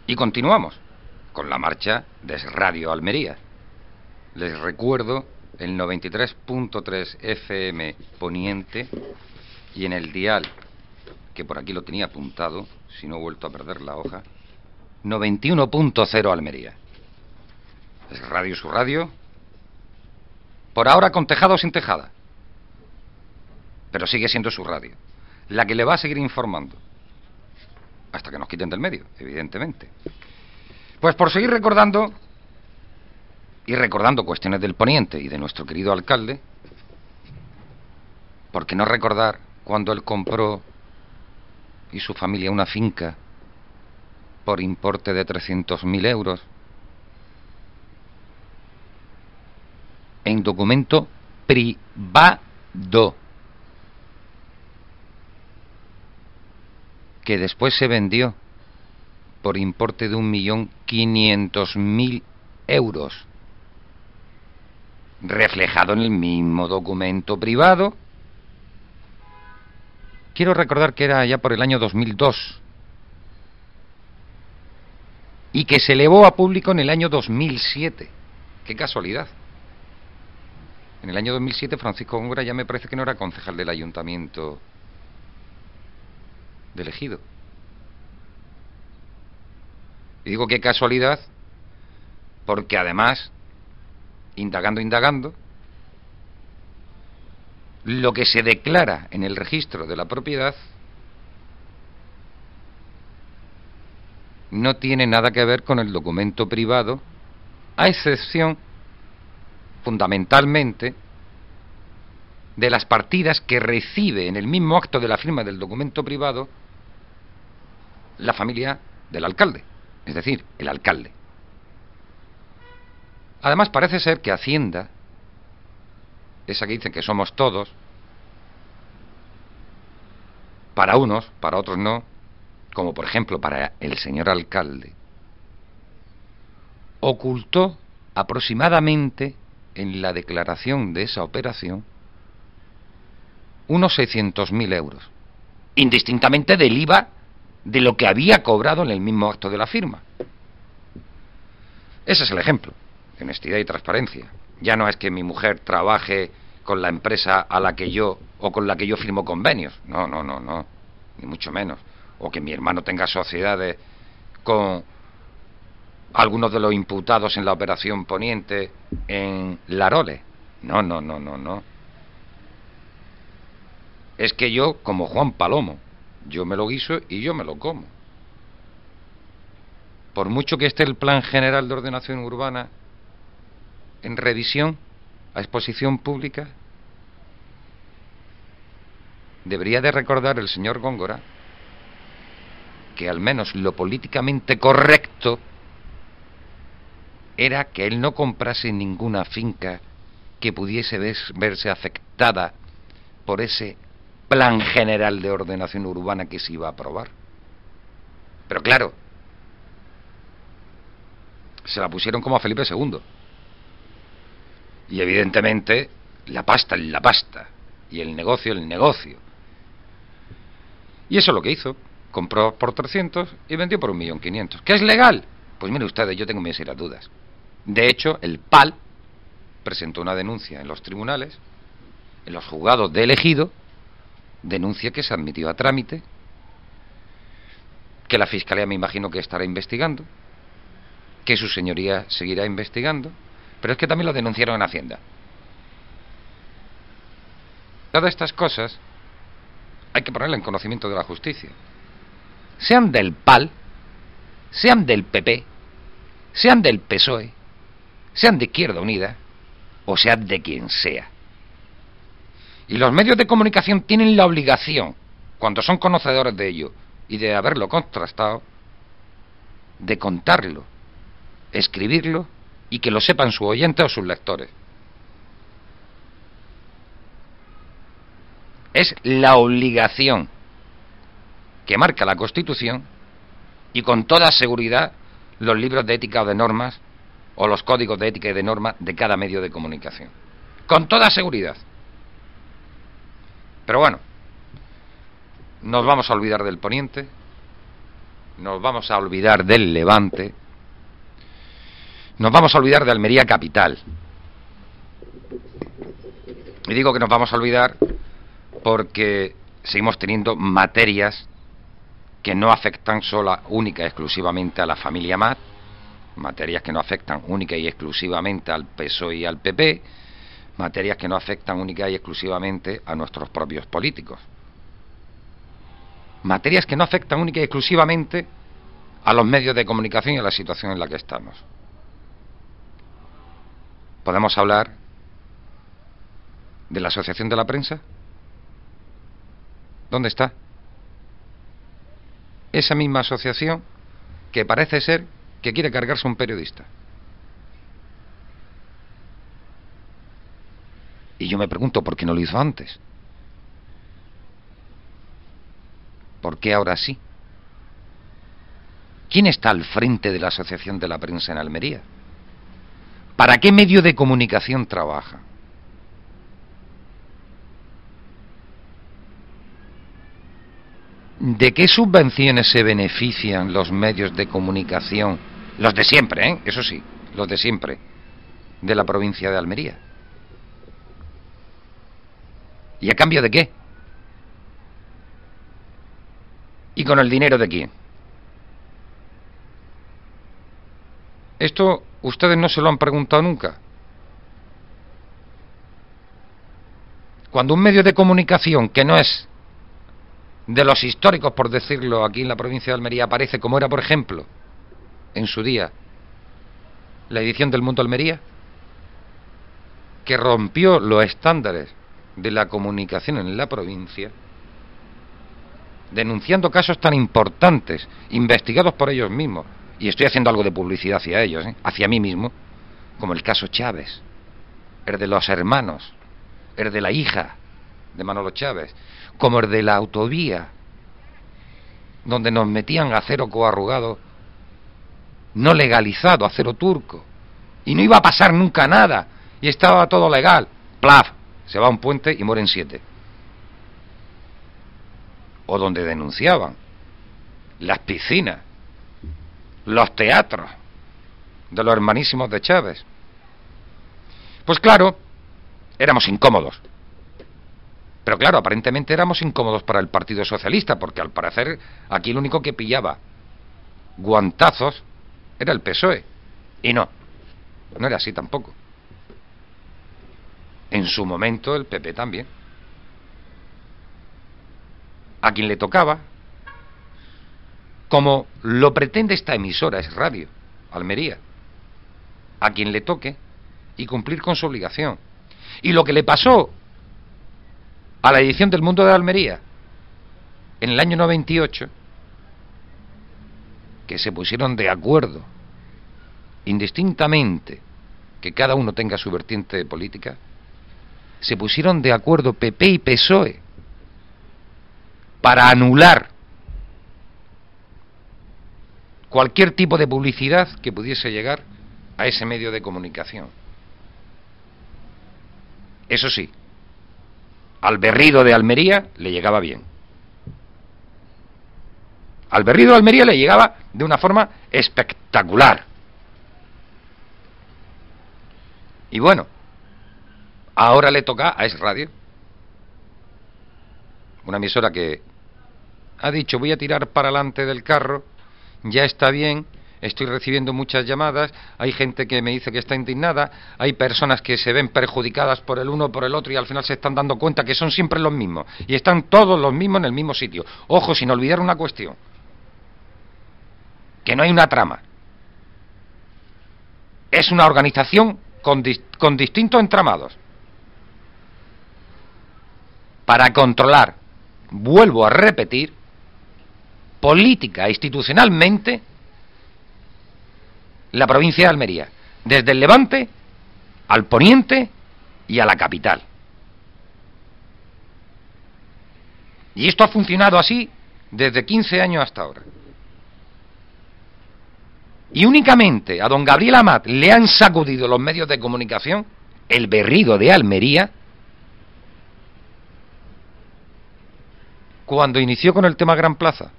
Y continuamos con la marcha de Radio Almería. Les recuerdo el 93.3 FM Poniente y en el dial, que por aquí lo tenía apuntado, si no he vuelto a perder la hoja, 91.0 Almería. Es radio su radio. Por ahora con tejado o sin tejada. Pero sigue siendo su radio. La que le va a seguir informando. Hasta que nos quiten del medio, evidentemente. Pues por seguir recordando y recordando cuestiones del poniente y de nuestro querido alcalde, ¿por qué no recordar cuando él compró y su familia una finca por importe de 300.000 euros en documento privado que después se vendió por importe de un millón quinientos mil euros reflejado en el mismo documento privado. Quiero recordar que era ya por el año 2002 y que se elevó a público en el año 2007 qué casualidad. En el año 2007 Francisco Góngora ya me parece que no era concejal del ayuntamiento de elegido. Y digo qué casualidad, porque además, indagando, indagando, lo que se declara en el registro de la propiedad no tiene nada que ver con el documento privado, a excepción fundamentalmente de las partidas que recibe en el mismo acto de la firma del documento privado la familia del alcalde, es decir, el alcalde. Además parece ser que Hacienda, esa que dicen que somos todos, para unos, para otros no, como por ejemplo para el señor alcalde, ocultó aproximadamente en la declaración de esa operación unos 600.000 euros, indistintamente del IVA de lo que había cobrado en el mismo acto de la firma. Ese es el ejemplo, honestidad y transparencia. Ya no es que mi mujer trabaje con la empresa a la que yo o con la que yo firmo convenios, no, no, no, no, ni mucho menos. O que mi hermano tenga sociedades con algunos de los imputados en la operación poniente en Larole. No, no, no, no, no. Es que yo, como Juan Palomo, yo me lo guiso y yo me lo como. Por mucho que esté el Plan General de Ordenación Urbana en revisión, a exposición pública, debería de recordar el señor Góngora que al menos lo políticamente correcto era que él no comprase ninguna finca que pudiese verse afectada por ese plan general de ordenación urbana que se iba a aprobar. Pero claro, se la pusieron como a Felipe II. Y evidentemente, la pasta es la pasta. Y el negocio el negocio. Y eso es lo que hizo. Compró por 300 y vendió por 1.500.000. ¿Qué es legal? Pues mire ustedes, yo tengo mis serias dudas. De hecho, el PAL presentó una denuncia en los tribunales, en los juzgados de elegido, denuncia que se admitió a trámite, que la Fiscalía me imagino que estará investigando, que su señoría seguirá investigando, pero es que también lo denunciaron en Hacienda. Todas estas cosas hay que ponerlas en conocimiento de la justicia. Sean del PAL, sean del PP, sean del PSOE, sean de Izquierda Unida o sean de quien sea. Y los medios de comunicación tienen la obligación, cuando son conocedores de ello y de haberlo contrastado, de contarlo, escribirlo y que lo sepan sus oyentes o sus lectores. Es la obligación que marca la Constitución y con toda seguridad los libros de ética o de normas o los códigos de ética y de norma de cada medio de comunicación. Con toda seguridad. Pero bueno, nos vamos a olvidar del poniente nos vamos a olvidar del Levante, nos vamos a olvidar de Almería capital. Y digo que nos vamos a olvidar porque seguimos teniendo materias que no afectan sola, única y exclusivamente a la familia MAT, materias que no afectan única y exclusivamente al PSOE y al PP, materias que no afectan única y exclusivamente a nuestros propios políticos. Materias que no afectan única y exclusivamente a los medios de comunicación y a la situación en la que estamos. ¿Podemos hablar de la Asociación de la Prensa? ¿Dónde está? Esa misma asociación que parece ser que quiere cargarse un periodista. Y yo me pregunto por qué no lo hizo antes. ¿Por qué ahora sí? ¿Quién está al frente de la Asociación de la Prensa en Almería? ¿Para qué medio de comunicación trabaja? ¿De qué subvenciones se benefician los medios de comunicación? Los de siempre, ¿eh? Eso sí, los de siempre, de la provincia de Almería. ¿Y a cambio de qué? ¿Y con el dinero de quién? Esto ustedes no se lo han preguntado nunca. Cuando un medio de comunicación que no es de los históricos, por decirlo, aquí en la provincia de Almería aparece como era, por ejemplo, en su día, la edición del Mundo Almería, que rompió los estándares de la comunicación en la provincia, denunciando casos tan importantes, investigados por ellos mismos, y estoy haciendo algo de publicidad hacia ellos, ¿eh? hacia mí mismo, como el caso Chávez, el de los hermanos, el de la hija de Manolo Chávez, como el de la autovía, donde nos metían acero coarrugado, no legalizado, acero turco, y no iba a pasar nunca nada, y estaba todo legal. Plaf, se va a un puente y mueren siete. O donde denunciaban las piscinas, los teatros de los hermanísimos de Chávez. Pues claro, éramos incómodos. Pero claro, aparentemente éramos incómodos para el Partido Socialista, porque al parecer aquí el único que pillaba guantazos era el PSOE. Y no, no era así tampoco. En su momento el PP también. A quien le tocaba, como lo pretende esta emisora, es radio, Almería, a quien le toque y cumplir con su obligación. Y lo que le pasó a la edición del Mundo de Almería en el año 98, que se pusieron de acuerdo, indistintamente que cada uno tenga su vertiente política, se pusieron de acuerdo PP y PSOE para anular cualquier tipo de publicidad que pudiese llegar a ese medio de comunicación. Eso sí, al berrido de Almería le llegaba bien. Al berrido de Almería le llegaba de una forma espectacular. Y bueno, ahora le toca a Es Radio, una emisora que ha dicho voy a tirar para adelante del carro, ya está bien, estoy recibiendo muchas llamadas, hay gente que me dice que está indignada, hay personas que se ven perjudicadas por el uno o por el otro y al final se están dando cuenta que son siempre los mismos y están todos los mismos en el mismo sitio. Ojo, sin olvidar una cuestión, que no hay una trama. Es una organización con, dis- con distintos entramados para controlar, vuelvo a repetir, política institucionalmente la provincia de Almería, desde el Levante al Poniente y a la capital. Y esto ha funcionado así desde 15 años hasta ahora. Y únicamente a don Gabriel Amat le han sacudido los medios de comunicación el berrido de Almería cuando inició con el tema Gran Plaza.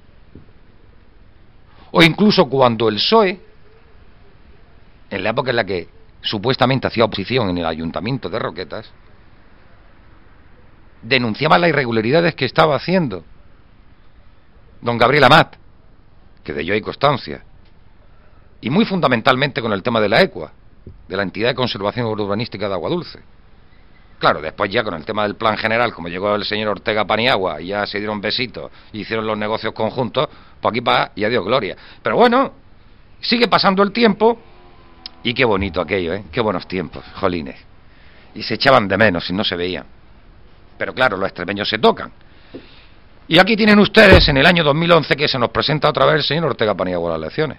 O incluso cuando el PSOE, en la época en la que supuestamente hacía oposición en el ayuntamiento de Roquetas, denunciaba las irregularidades que estaba haciendo don Gabriel Amat, que de ello hay constancia, y muy fundamentalmente con el tema de la ECUA, de la entidad de conservación urbanística de Agua Dulce. Claro, después ya con el tema del plan general, como llegó el señor Ortega Paniagua y ya se dieron besitos y hicieron los negocios conjuntos, pues aquí para y adiós gloria. Pero bueno, sigue pasando el tiempo y qué bonito aquello, ¿eh? Qué buenos tiempos, jolines. Y se echaban de menos y no se veían. Pero claro, los extremeños se tocan. Y aquí tienen ustedes en el año 2011 que se nos presenta otra vez el señor Ortega Paniagua a las elecciones.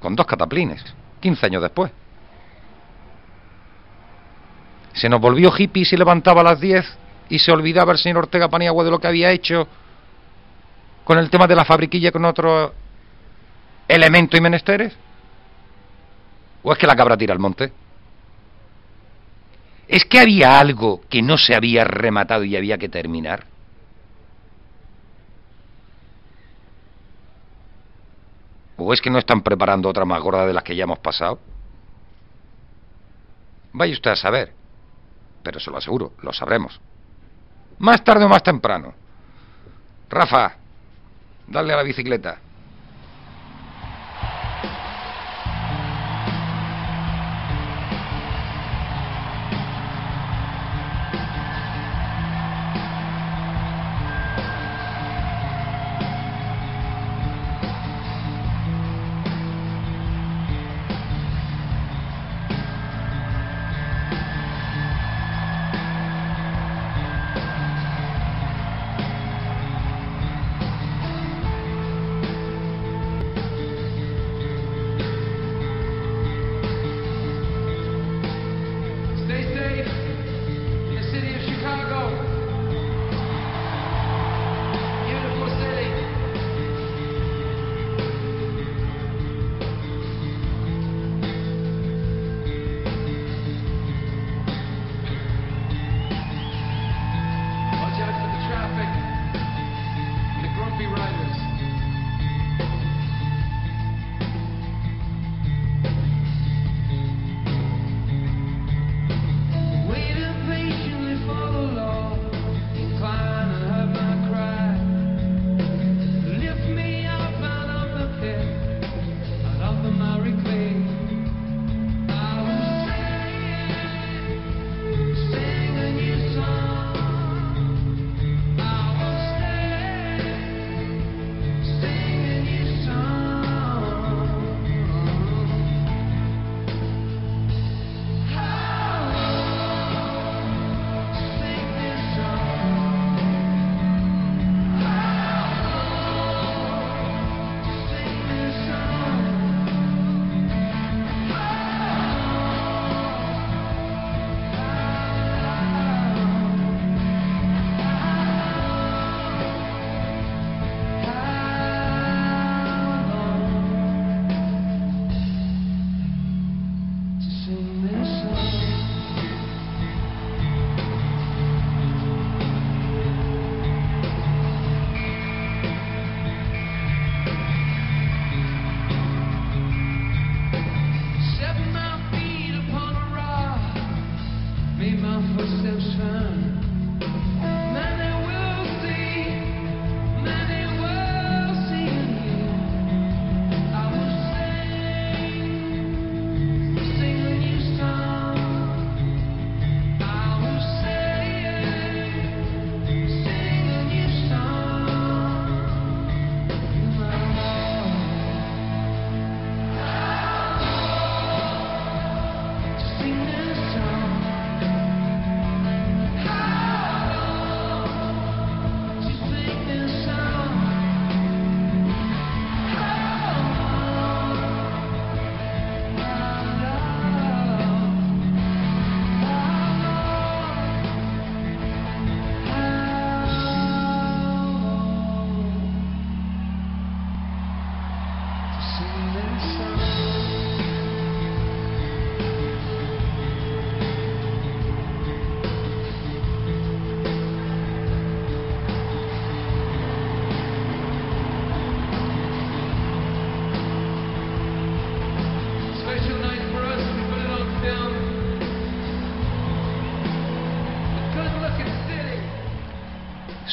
Con dos cataplines, 15 años después. Se nos volvió hippie y se levantaba a las 10 y se olvidaba el señor Ortega Paniagua de lo que había hecho con el tema de la fabriquilla con otro elemento y menesteres. ¿O es que la cabra tira al monte? ¿Es que había algo que no se había rematado y había que terminar? ¿O es que no están preparando otra más gorda de las que ya hemos pasado? Vaya usted a saber. Pero se lo aseguro, lo sabremos. Más tarde o más temprano. Rafa, dale a la bicicleta.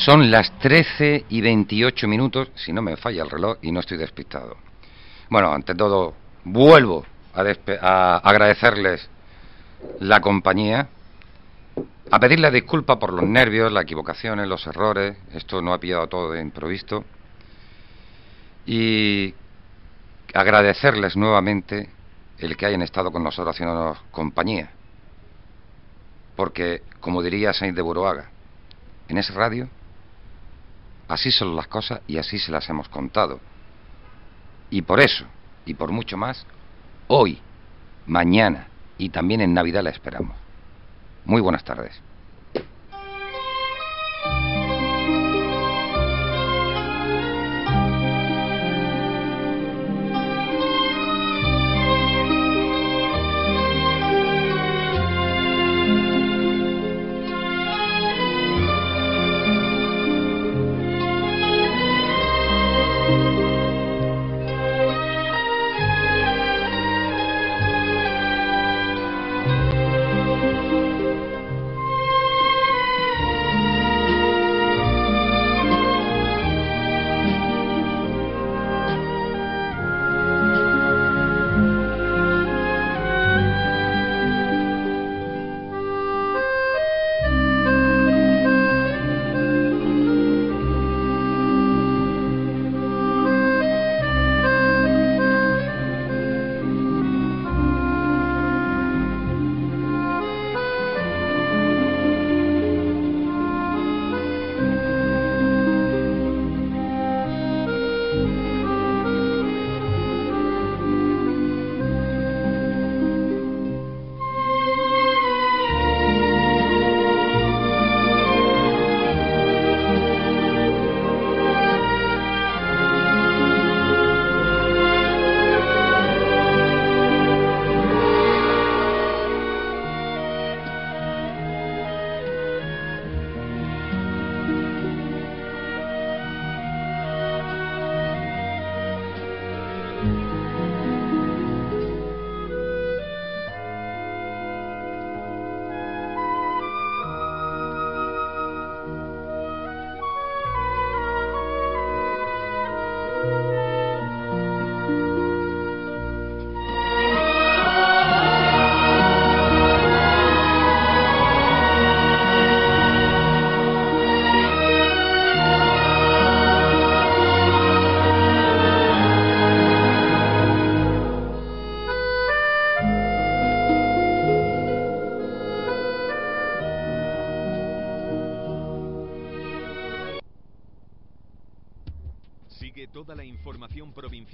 Son las 13 y 28 minutos, si no me falla el reloj y no estoy despistado. Bueno, ante todo, vuelvo a, a agradecerles la compañía, a pedirles disculpas por los nervios, las equivocaciones, los errores. Esto no ha pillado todo de improviso. Y agradecerles nuevamente el que hayan estado con nosotros haciéndonos compañía. Porque, como diría Saint de Buruaga, en esa radio así son las cosas y así se las hemos contado. Y por eso, y por mucho más, hoy, mañana y también en Navidad la esperamos. Muy buenas tardes.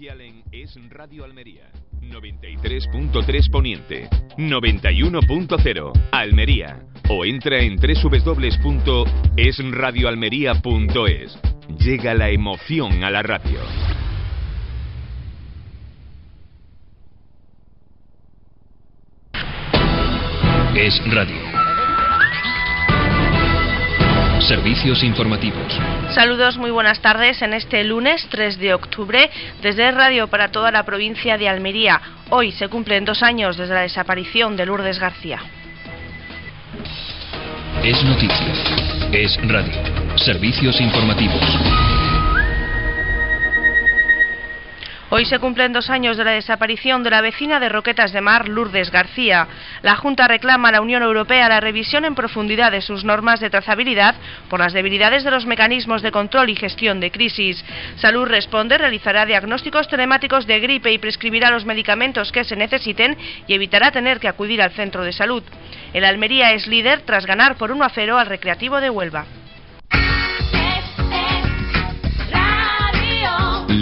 En Es Radio Almería. 93.3 Poniente, 91.0 Almería. O entra en www.esradioalmería.es. Llega la emoción a la radio. Es Radio. Servicios informativos. Saludos, muy buenas tardes en este lunes 3 de octubre desde Radio para toda la provincia de Almería. Hoy se cumplen dos años desde la desaparición de Lourdes García. Es noticia. Es radio. Servicios informativos. Hoy se cumplen dos años de la desaparición de la vecina de Roquetas de Mar, Lourdes García. La Junta reclama a la Unión Europea la revisión en profundidad de sus normas de trazabilidad por las debilidades de los mecanismos de control y gestión de crisis. Salud Responde realizará diagnósticos telemáticos de gripe y prescribirá los medicamentos que se necesiten y evitará tener que acudir al centro de salud. El Almería es líder tras ganar por 1 a 0 al Recreativo de Huelva.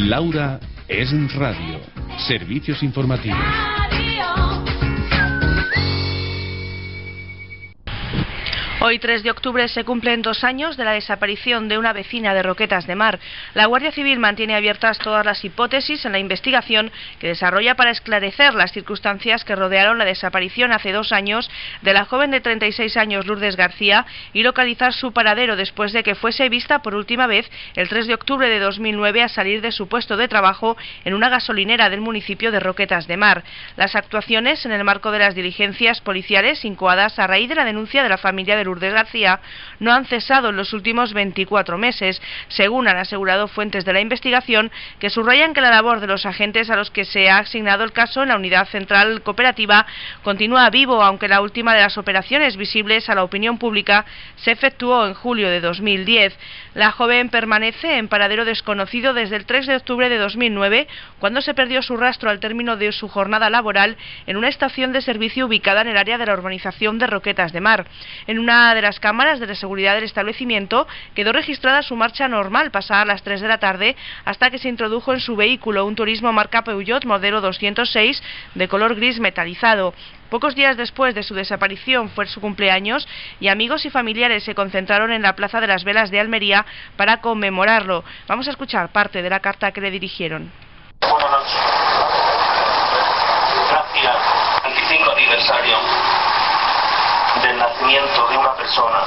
Laura es radio. Servicios informativos. Hoy, 3 de octubre, se cumplen dos años de la desaparición de una vecina de Roquetas de Mar. La Guardia Civil mantiene abiertas todas las hipótesis en la investigación que desarrolla para esclarecer las circunstancias que rodearon la desaparición hace dos años de la joven de 36 años Lourdes García y localizar su paradero después de que fuese vista por última vez el 3 de octubre de 2009 a salir de su puesto de trabajo en una gasolinera del municipio de Roquetas de Mar. Las actuaciones en el marco de las diligencias policiales incoadas a raíz de la denuncia de la familia de Lourdes García no han cesado en los últimos 24 meses, según han asegurado fuentes de la investigación, que subrayan que la labor de los agentes a los que se ha asignado el caso en la unidad central cooperativa continúa vivo, aunque la última de las operaciones visibles a la opinión pública se efectuó en julio de 2010. La joven permanece en paradero desconocido desde el 3 de octubre de 2009, cuando se perdió su rastro al término de su jornada laboral en una estación de servicio ubicada en el área de la urbanización de Roquetas de Mar. En una de las cámaras de seguridad del establecimiento quedó registrada su marcha normal pasada las 3 de la tarde hasta que se introdujo en su vehículo un turismo marca Peugeot modelo 206 de color gris metalizado. Pocos días después de su desaparición fue su cumpleaños y amigos y familiares se concentraron en la Plaza de las Velas de Almería para conmemorarlo. Vamos a escuchar parte de la carta que le dirigieron. Gracias. 25 aniversario del nacimiento de una persona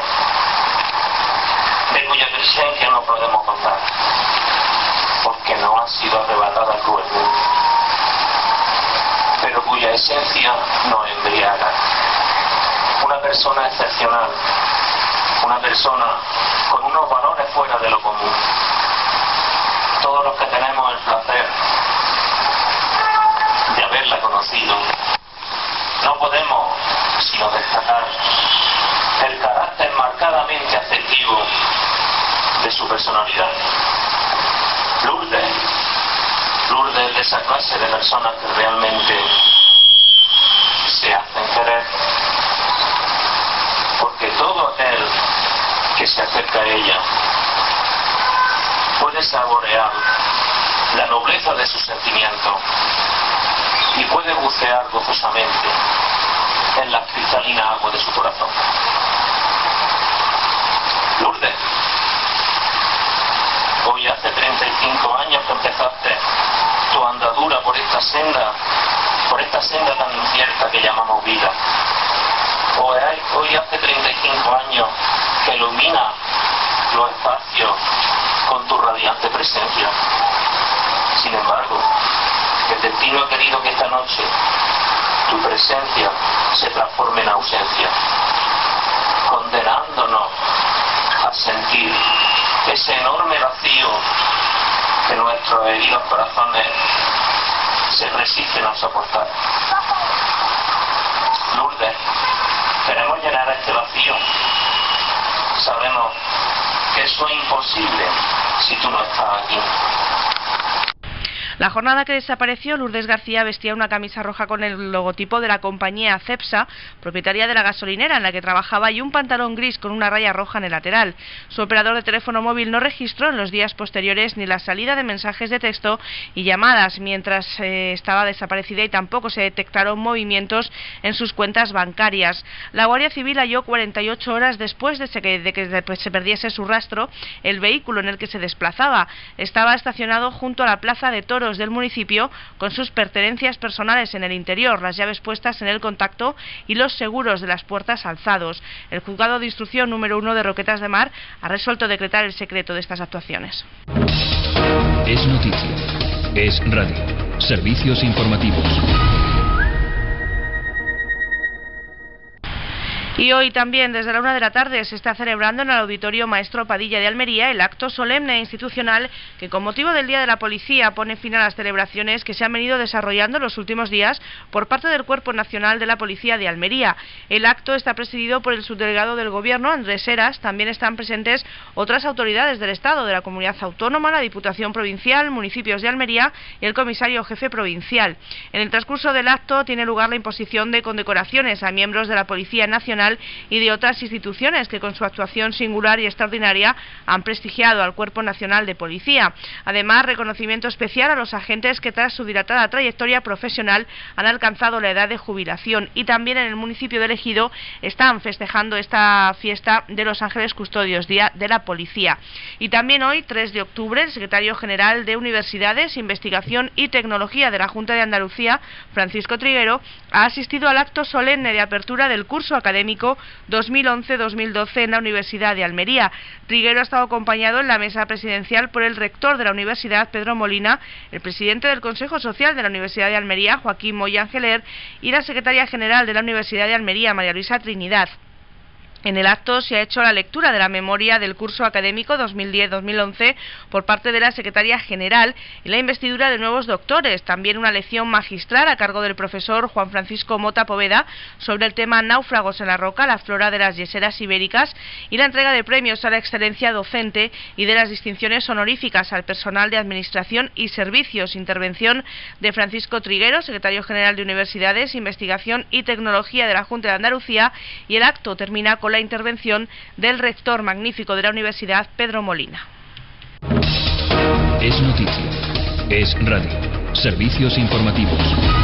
de cuya presencia no podemos contar, porque no ha sido arrebatada cruelmente, cuya esencia nos embriaga. Una persona excepcional, una persona con unos valores fuera de lo común. Todos los que tenemos el placer de haberla conocido, no podemos sino destacar el carácter marcadamente afectivo de su personalidad. Lourdes, Lourdes es de esa clase de personas que realmente se hacen querer, porque que se acerca a ella puede saborear la nobleza de su sentimiento y puede bucear gozosamente en la cristalina agua de su corazón. Lourdes, hoy hace 35 años que empezaste tu andadura por esta senda, por esta senda tan incierta que llamamos vida. Hoy, hace 35 años que ilumina los espacios con tu radiante presencia. Sin embargo, el destino ha querido que esta noche tu presencia se transforme en ausencia, condenándonos a sentir ese enorme vacío que nuestros heridos corazones se resisten a soportar. Lourdes, queremos llenar este vacío. Sabemos que eso es imposible si tú no estás aquí. La jornada que desapareció, Lourdes García vestía una camisa roja con el logotipo de la compañía Cepsa, propietaria de la gasolinera en la que trabajaba, y un pantalón gris con una raya roja en el lateral. Su operador de teléfono móvil no registró en los días posteriores ni la salida de mensajes de texto y llamadas mientras eh, estaba desaparecida y tampoco se detectaron movimientos en sus cuentas bancarias. La Guardia Civil halló 48 horas después de, que, de que se perdiese su rastro el vehículo en el que se desplazaba. Estaba estacionado junto a la plaza de toros del municipio con sus pertenencias personales en el interior, las llaves puestas en el contacto y los seguros de las puertas alzados. El juzgado de instrucción número uno de Roquetas de Mar ha resuelto decretar el secreto de estas actuaciones. Es noticia. Es radio. Servicios informativos. Y hoy también, desde la una de la tarde, se está celebrando en el Auditorio Maestro Padilla de Almería el acto solemne e institucional que, con motivo del Día de la Policía, pone fin a las celebraciones que se han venido desarrollando en los últimos días por parte del Cuerpo Nacional de la Policía de Almería. El acto está presidido por el subdelegado del Gobierno, Andrés Heras. También están presentes otras autoridades del Estado, de la Comunidad Autónoma, la Diputación Provincial, municipios de Almería y el Comisario Jefe Provincial. En el transcurso del acto tiene lugar la imposición de condecoraciones a miembros de la Policía Nacional y de otras instituciones que con su actuación singular y extraordinaria han prestigiado al Cuerpo Nacional de Policía. Además, reconocimiento especial a los agentes que tras su dilatada trayectoria profesional han alcanzado la edad de jubilación y también en el municipio de Ejido están festejando esta fiesta de los Ángeles Custodios, Día de la Policía. Y también hoy, 3 de octubre, el secretario general de Universidades, Investigación y Tecnología de la Junta de Andalucía, Francisco Triguero, ha asistido al acto solemne de apertura del curso académico 2011-2012 en la Universidad de Almería. Triguero ha estado acompañado en la mesa presidencial por el rector de la universidad, Pedro Molina, el presidente del Consejo Social de la Universidad de Almería, Joaquín Moya Angeler, y la secretaria general de la Universidad de Almería, María Luisa Trinidad. En el acto se ha hecho la lectura de la memoria del curso académico 2010-2011 por parte de la Secretaria General y la investidura de nuevos doctores. También una lección magistral a cargo del profesor Juan Francisco Mota Poveda sobre el tema náufragos en la roca, la flora de las yeseras ibéricas y la entrega de premios a la excelencia docente y de las distinciones honoríficas al personal de Administración y Servicios. Intervención de Francisco Triguero, secretario general de Universidades, Investigación y Tecnología de la Junta de Andalucía y el acto termina con la intervención del rector magnífico de la universidad, Pedro Molina. Es noticia. Es radio. Servicios informativos.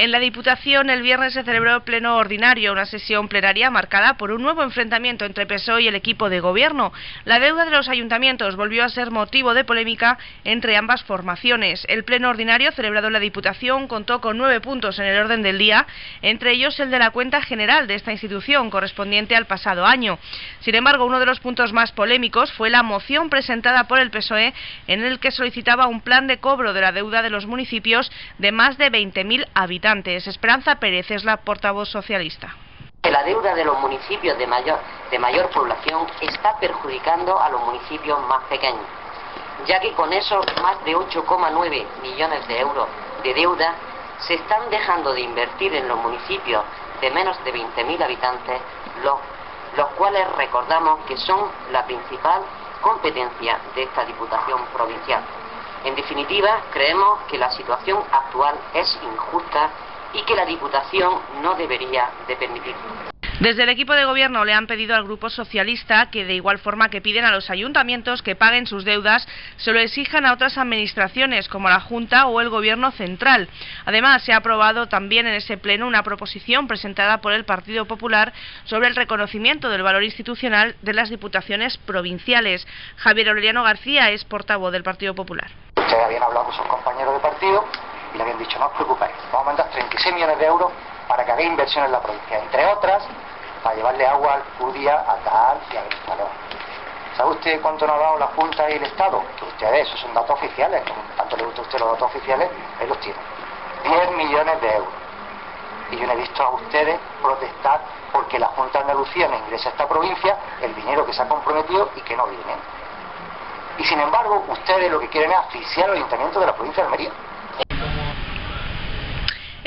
En la Diputación el viernes se celebró el pleno ordinario, una sesión plenaria marcada por un nuevo enfrentamiento entre PSOE y el equipo de gobierno. La deuda de los ayuntamientos volvió a ser motivo de polémica entre ambas formaciones. El pleno ordinario celebrado en la Diputación contó con nueve puntos en el orden del día, entre ellos el de la cuenta general de esta institución correspondiente al pasado año. Sin embargo, uno de los puntos más polémicos fue la moción presentada por el PSOE en el que solicitaba un plan de cobro de la deuda de los municipios de más de 20.000 habitantes. Esperanza Pérez es la portavoz socialista. La deuda de los municipios de mayor, población está perjudicando a los municipios más pequeños, ya que con esos más de 8,9 millones de euros de deuda se están dejando de invertir en los municipios de menos de 20.000 habitantes, los cuales recordamos que son la principal competencia de esta Diputación Provincial. En definitiva, creemos que la situación actual es injusta y que la Diputación no debería de permitirlo. Desde el equipo de gobierno le han pedido al Grupo Socialista que, de igual forma que piden a los ayuntamientos que paguen sus deudas, se lo exijan a otras administraciones como la Junta o el Gobierno Central. Además, se ha aprobado también en ese pleno una proposición presentada por el Partido Popular sobre el reconocimiento del valor institucional de las diputaciones provinciales. Javier Aureliano García es portavoz del Partido Popular. Ustedes habían hablado con sus compañeros de partido y le habían dicho, no os preocupéis, vamos a mandar 36 millones de euros para que haga inversión en la provincia, entre otras, para llevarle agua al Fudia, a Tal y a Benizalón. ¿Sabe usted cuánto nos ha dado la Junta y el Estado? Que ustedes, esos son datos oficiales, como tanto le gusta a usted los datos oficiales, ahí los tiene. 10 millones de euros. Y yo no he visto a ustedes protestar porque la Junta de Andalucía no ingresa a esta provincia el dinero que se ha comprometido y que no viene. Y sin embargo, ustedes lo que quieren es asfixiar al ayuntamiento de la provincia de Almería.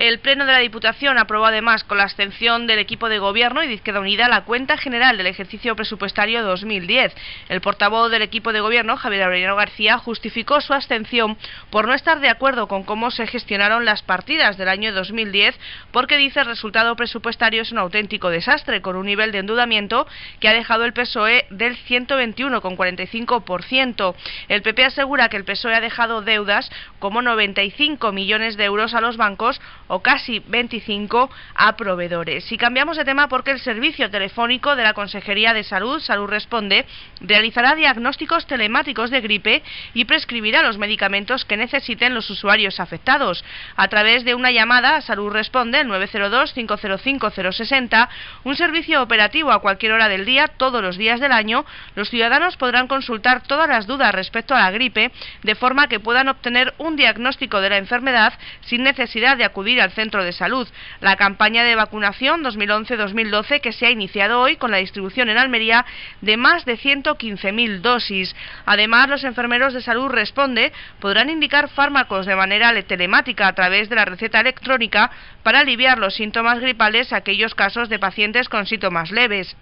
El Pleno de la Diputación aprobó además con la abstención del equipo de gobierno y de Izquierda Unida la cuenta general del ejercicio presupuestario 2010. El portavoz del equipo de gobierno, Javier Aureliano García, justificó su abstención por no estar de acuerdo con cómo se gestionaron las partidas del año 2010 porque dice el resultado presupuestario es un auténtico desastre con un nivel de endeudamiento que ha dejado el PSOE del 121,45%. El PP asegura que el PSOE ha dejado deudas como 95 millones de euros a los bancos o casi 25 a proveedores. Si cambiamos de tema porque el servicio telefónico de la Consejería de Salud, Salud Responde, realizará diagnósticos telemáticos de gripe y prescribirá los medicamentos que necesiten los usuarios afectados. A través de una llamada a Salud Responde, el 902-505-060, un servicio operativo a cualquier hora del día, todos los días del año, los ciudadanos podrán consultar todas las dudas respecto a la gripe, de forma que puedan obtener un diagnóstico de la enfermedad sin necesidad de acudir al centro de salud. La campaña de vacunación 2011-2012 que se ha iniciado hoy con la distribución en Almería de más de 115.000 dosis. Además, los enfermeros de salud Responde podrán indicar fármacos de manera telemática a través de la receta electrónica para aliviar los síntomas gripales a aquellos casos de pacientes con síntomas leves.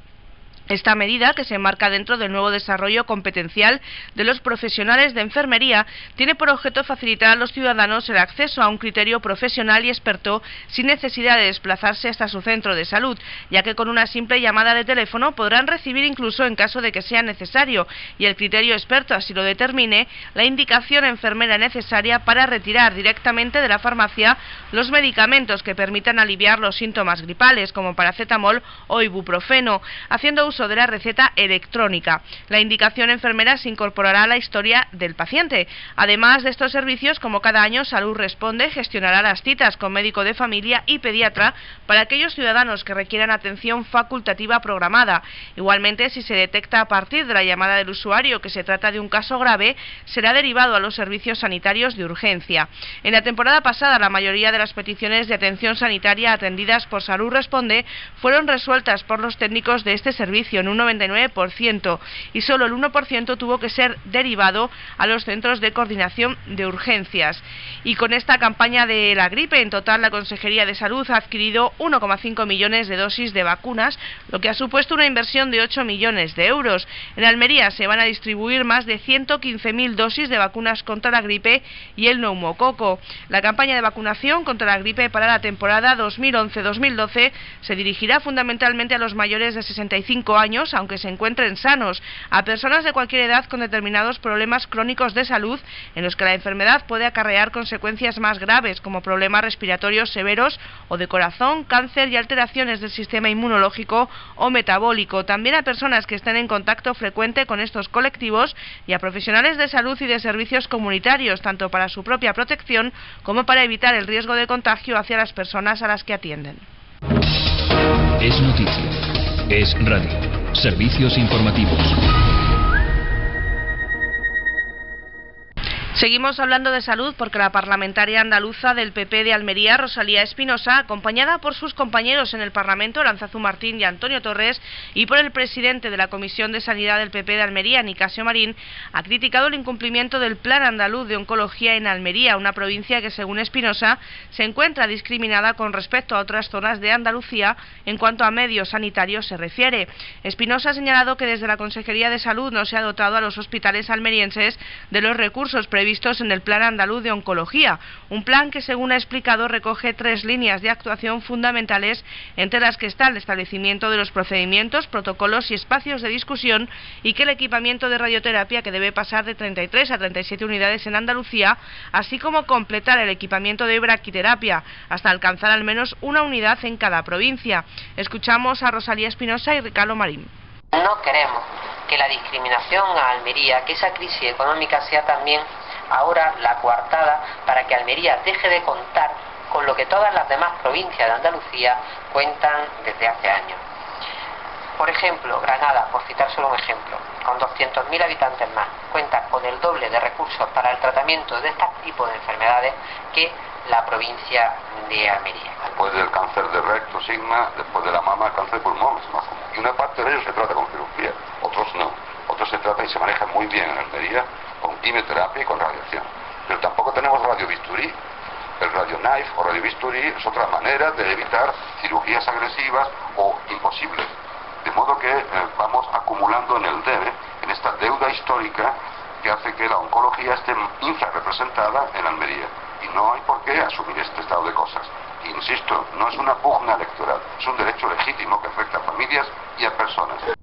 Esta medida, que se enmarca dentro del nuevo desarrollo competencial de los profesionales de enfermería, tiene por objeto facilitar a los ciudadanos el acceso a un criterio profesional y experto sin necesidad de desplazarse hasta su centro de salud, ya que con una simple llamada de teléfono podrán recibir incluso en caso de que sea necesario y el criterio experto así lo determine, la indicación enfermera necesaria para retirar directamente de la farmacia los medicamentos que permitan aliviar los síntomas gripales, como paracetamol o ibuprofeno, haciendo uso uso de la receta electrónica. La indicación enfermera se incorporará a la historia del paciente. Además de estos servicios, como cada año, Salud Responde gestionará las citas con médico de familia y pediatra para aquellos ciudadanos que requieran atención facultativa programada. Igualmente, si se detecta a partir de la llamada del usuario que se trata de un caso grave, será derivado a los servicios sanitarios de urgencia. En la temporada pasada, la mayoría de las peticiones de atención sanitaria atendidas por Salud Responde fueron resueltas por los técnicos de este servicio en un 99% y solo el 1% tuvo que ser derivado a los centros de coordinación de urgencias. Y con esta campaña de la gripe, en total la Consejería de Salud ha adquirido 1,5 millones de dosis de vacunas, lo que ha supuesto una inversión de 8 millones de euros. En Almería se van a distribuir más de 115.000 dosis de vacunas contra la gripe y el neumococo. La campaña de vacunación contra la gripe para la temporada 2011-2012 se dirigirá fundamentalmente a los mayores de 65 años, aunque se encuentren sanos, a personas de cualquier edad con determinados problemas crónicos de salud en los que la enfermedad puede acarrear consecuencias más graves como problemas respiratorios severos o de corazón, cáncer y alteraciones del sistema inmunológico o metabólico. También a personas que estén en contacto frecuente con estos colectivos y a profesionales de salud y de servicios comunitarios, tanto para su propia protección como para evitar el riesgo de contagio hacia las personas a las que atienden. Es noticia. Es radio. Servicios informativos. Seguimos hablando de salud porque la parlamentaria andaluza del PP de Almería, Rosalía Espinosa, acompañada por sus compañeros en el Parlamento, Lanzazu Martín y Antonio Torres, y por el presidente de la Comisión de Sanidad del PP de Almería, Nicasio Marín, ha criticado el incumplimiento del Plan Andaluz de Oncología en Almería, una provincia que, según Espinosa, se encuentra discriminada con respecto a otras zonas de Andalucía en cuanto a medios sanitarios se refiere. Espinosa ha señalado que desde la Consejería de Salud no se ha dotado a los hospitales almerienses de los recursos previstos en el Plan Andaluz de Oncología, un plan que, según ha explicado, recoge tres líneas de actuación fundamentales, entre las que está el establecimiento de los procedimientos, protocolos y espacios de discusión, y que el equipamiento de radioterapia, que debe pasar de 33 a 37 unidades en Andalucía, así como completar el equipamiento de braquiterapia, hasta alcanzar al menos una unidad en cada provincia. Escuchamos a Rosalía Espinosa y Ricardo Marín. No queremos que la discriminación a Almería, que esa crisis económica sea también ahora la coartada para que Almería deje de contar con lo que todas las demás provincias de Andalucía cuentan desde hace años. Por ejemplo, Granada, por citar solo un ejemplo, con 200.000 habitantes más, cuenta con el doble de recursos para el tratamiento de este tipo de enfermedades que la provincia de Almería. Después del cáncer de recto, sigma, después de la mama, cáncer de pulmón es más común. Y una parte de ellos se trata con cirugía, otros no. Otros se trata y se maneja muy bien en Almería con quimioterapia y con radiación. Pero tampoco tenemos radiobisturí. El radioknife o radiobisturí es otra manera de evitar cirugías agresivas o imposibles. De modo que eh, vamos acumulando en el debe, en esta deuda histórica que hace que la oncología esté infrarrepresentada en Almería. No hay por qué asumir este estado de cosas. Insisto, no es una pugna electoral, es un derecho legítimo que afecta a familias y a personas.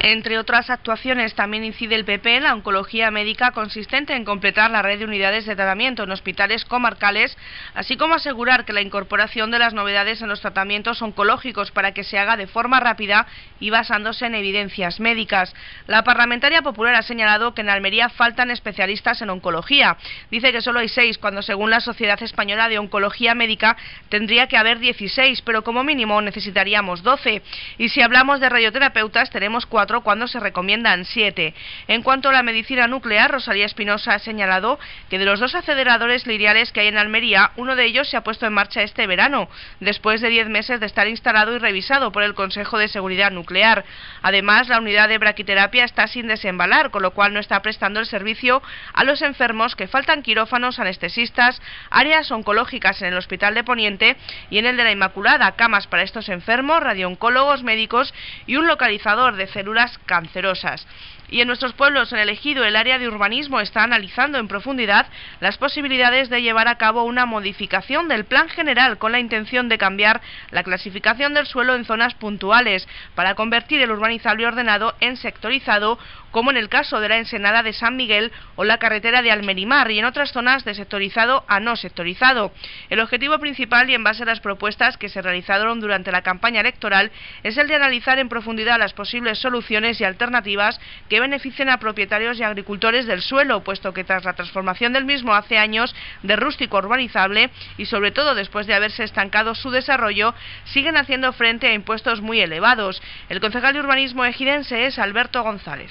Entre otras actuaciones, también incide el PP en la oncología médica consistente en completar la red de unidades de tratamiento en hospitales comarcales, así como asegurar que la incorporación de las novedades en los tratamientos oncológicos para que se haga de forma rápida y basándose en evidencias médicas. La parlamentaria popular ha señalado que en Almería faltan especialistas en oncología. Dice que solo hay seis, cuando según la Sociedad Española de Oncología Médica tendría que haber 16, pero como mínimo necesitaríamos 12. Y si hablamos de radioterapeutas, tenemos cuando se recomiendan siete. En cuanto a la medicina nuclear, Rosalía Espinosa ha señalado que de los dos aceleradores lineales que hay en Almería, uno de ellos se ha puesto en marcha este verano, después de diez meses de estar instalado y revisado por el Consejo de Seguridad Nuclear. Además, la unidad de braquiterapia está sin desembalar, con lo cual no está prestando el servicio a los enfermos que faltan quirófanos, anestesistas, áreas oncológicas en el Hospital de Poniente y en el de la Inmaculada, camas para estos enfermos, radiooncólogos, médicos y un localizador de células cancerosas. Y en nuestros pueblos, en el ejido, el área de urbanismo está analizando en profundidad las posibilidades de llevar a cabo una modificación del plan general con la intención de cambiar la clasificación del suelo en zonas puntuales para convertir el urbanizable ordenado en sectorizado, como en el caso de la ensenada de San Miguel o la carretera de Almerimar y en otras zonas de sectorizado a no sectorizado. El objetivo principal y en base a las propuestas que se realizaron durante la campaña electoral es el de analizar en profundidad las posibles soluciones y alternativas que beneficien a propietarios y agricultores del suelo, puesto que tras la transformación del mismo hace años de rústico urbanizable y sobre todo después de haberse estancado su desarrollo, siguen haciendo frente a impuestos muy elevados. El concejal de urbanismo ejidense es Alberto González.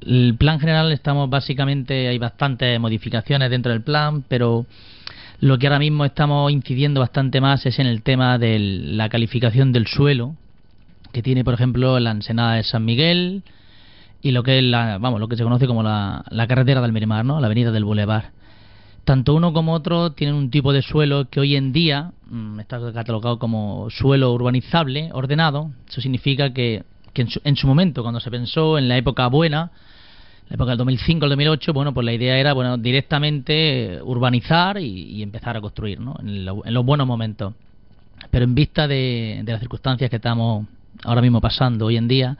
El plan general estamos básicamente, hay bastantes modificaciones dentro del plan, pero lo que ahora mismo estamos incidiendo bastante más es en el tema de la calificación del suelo, que tiene, por ejemplo, la ensenada de San Miguel y lo que es la, vamos, lo que se conoce como la, carretera del Miramar, ¿no? La avenida del Boulevard. Tanto uno como otro tienen un tipo de suelo que hoy en día mm, está catalogado como suelo urbanizable, ordenado. Eso significa que, que en, su, en su momento, cuando se pensó en la época buena, la época del 2005 al 2008, bueno, pues la idea era, bueno, directamente urbanizar y, y empezar a construir, ¿no? En, lo- en los buenos momentos. Pero en vista de, de las circunstancias que estamos ahora mismo pasando hoy en día,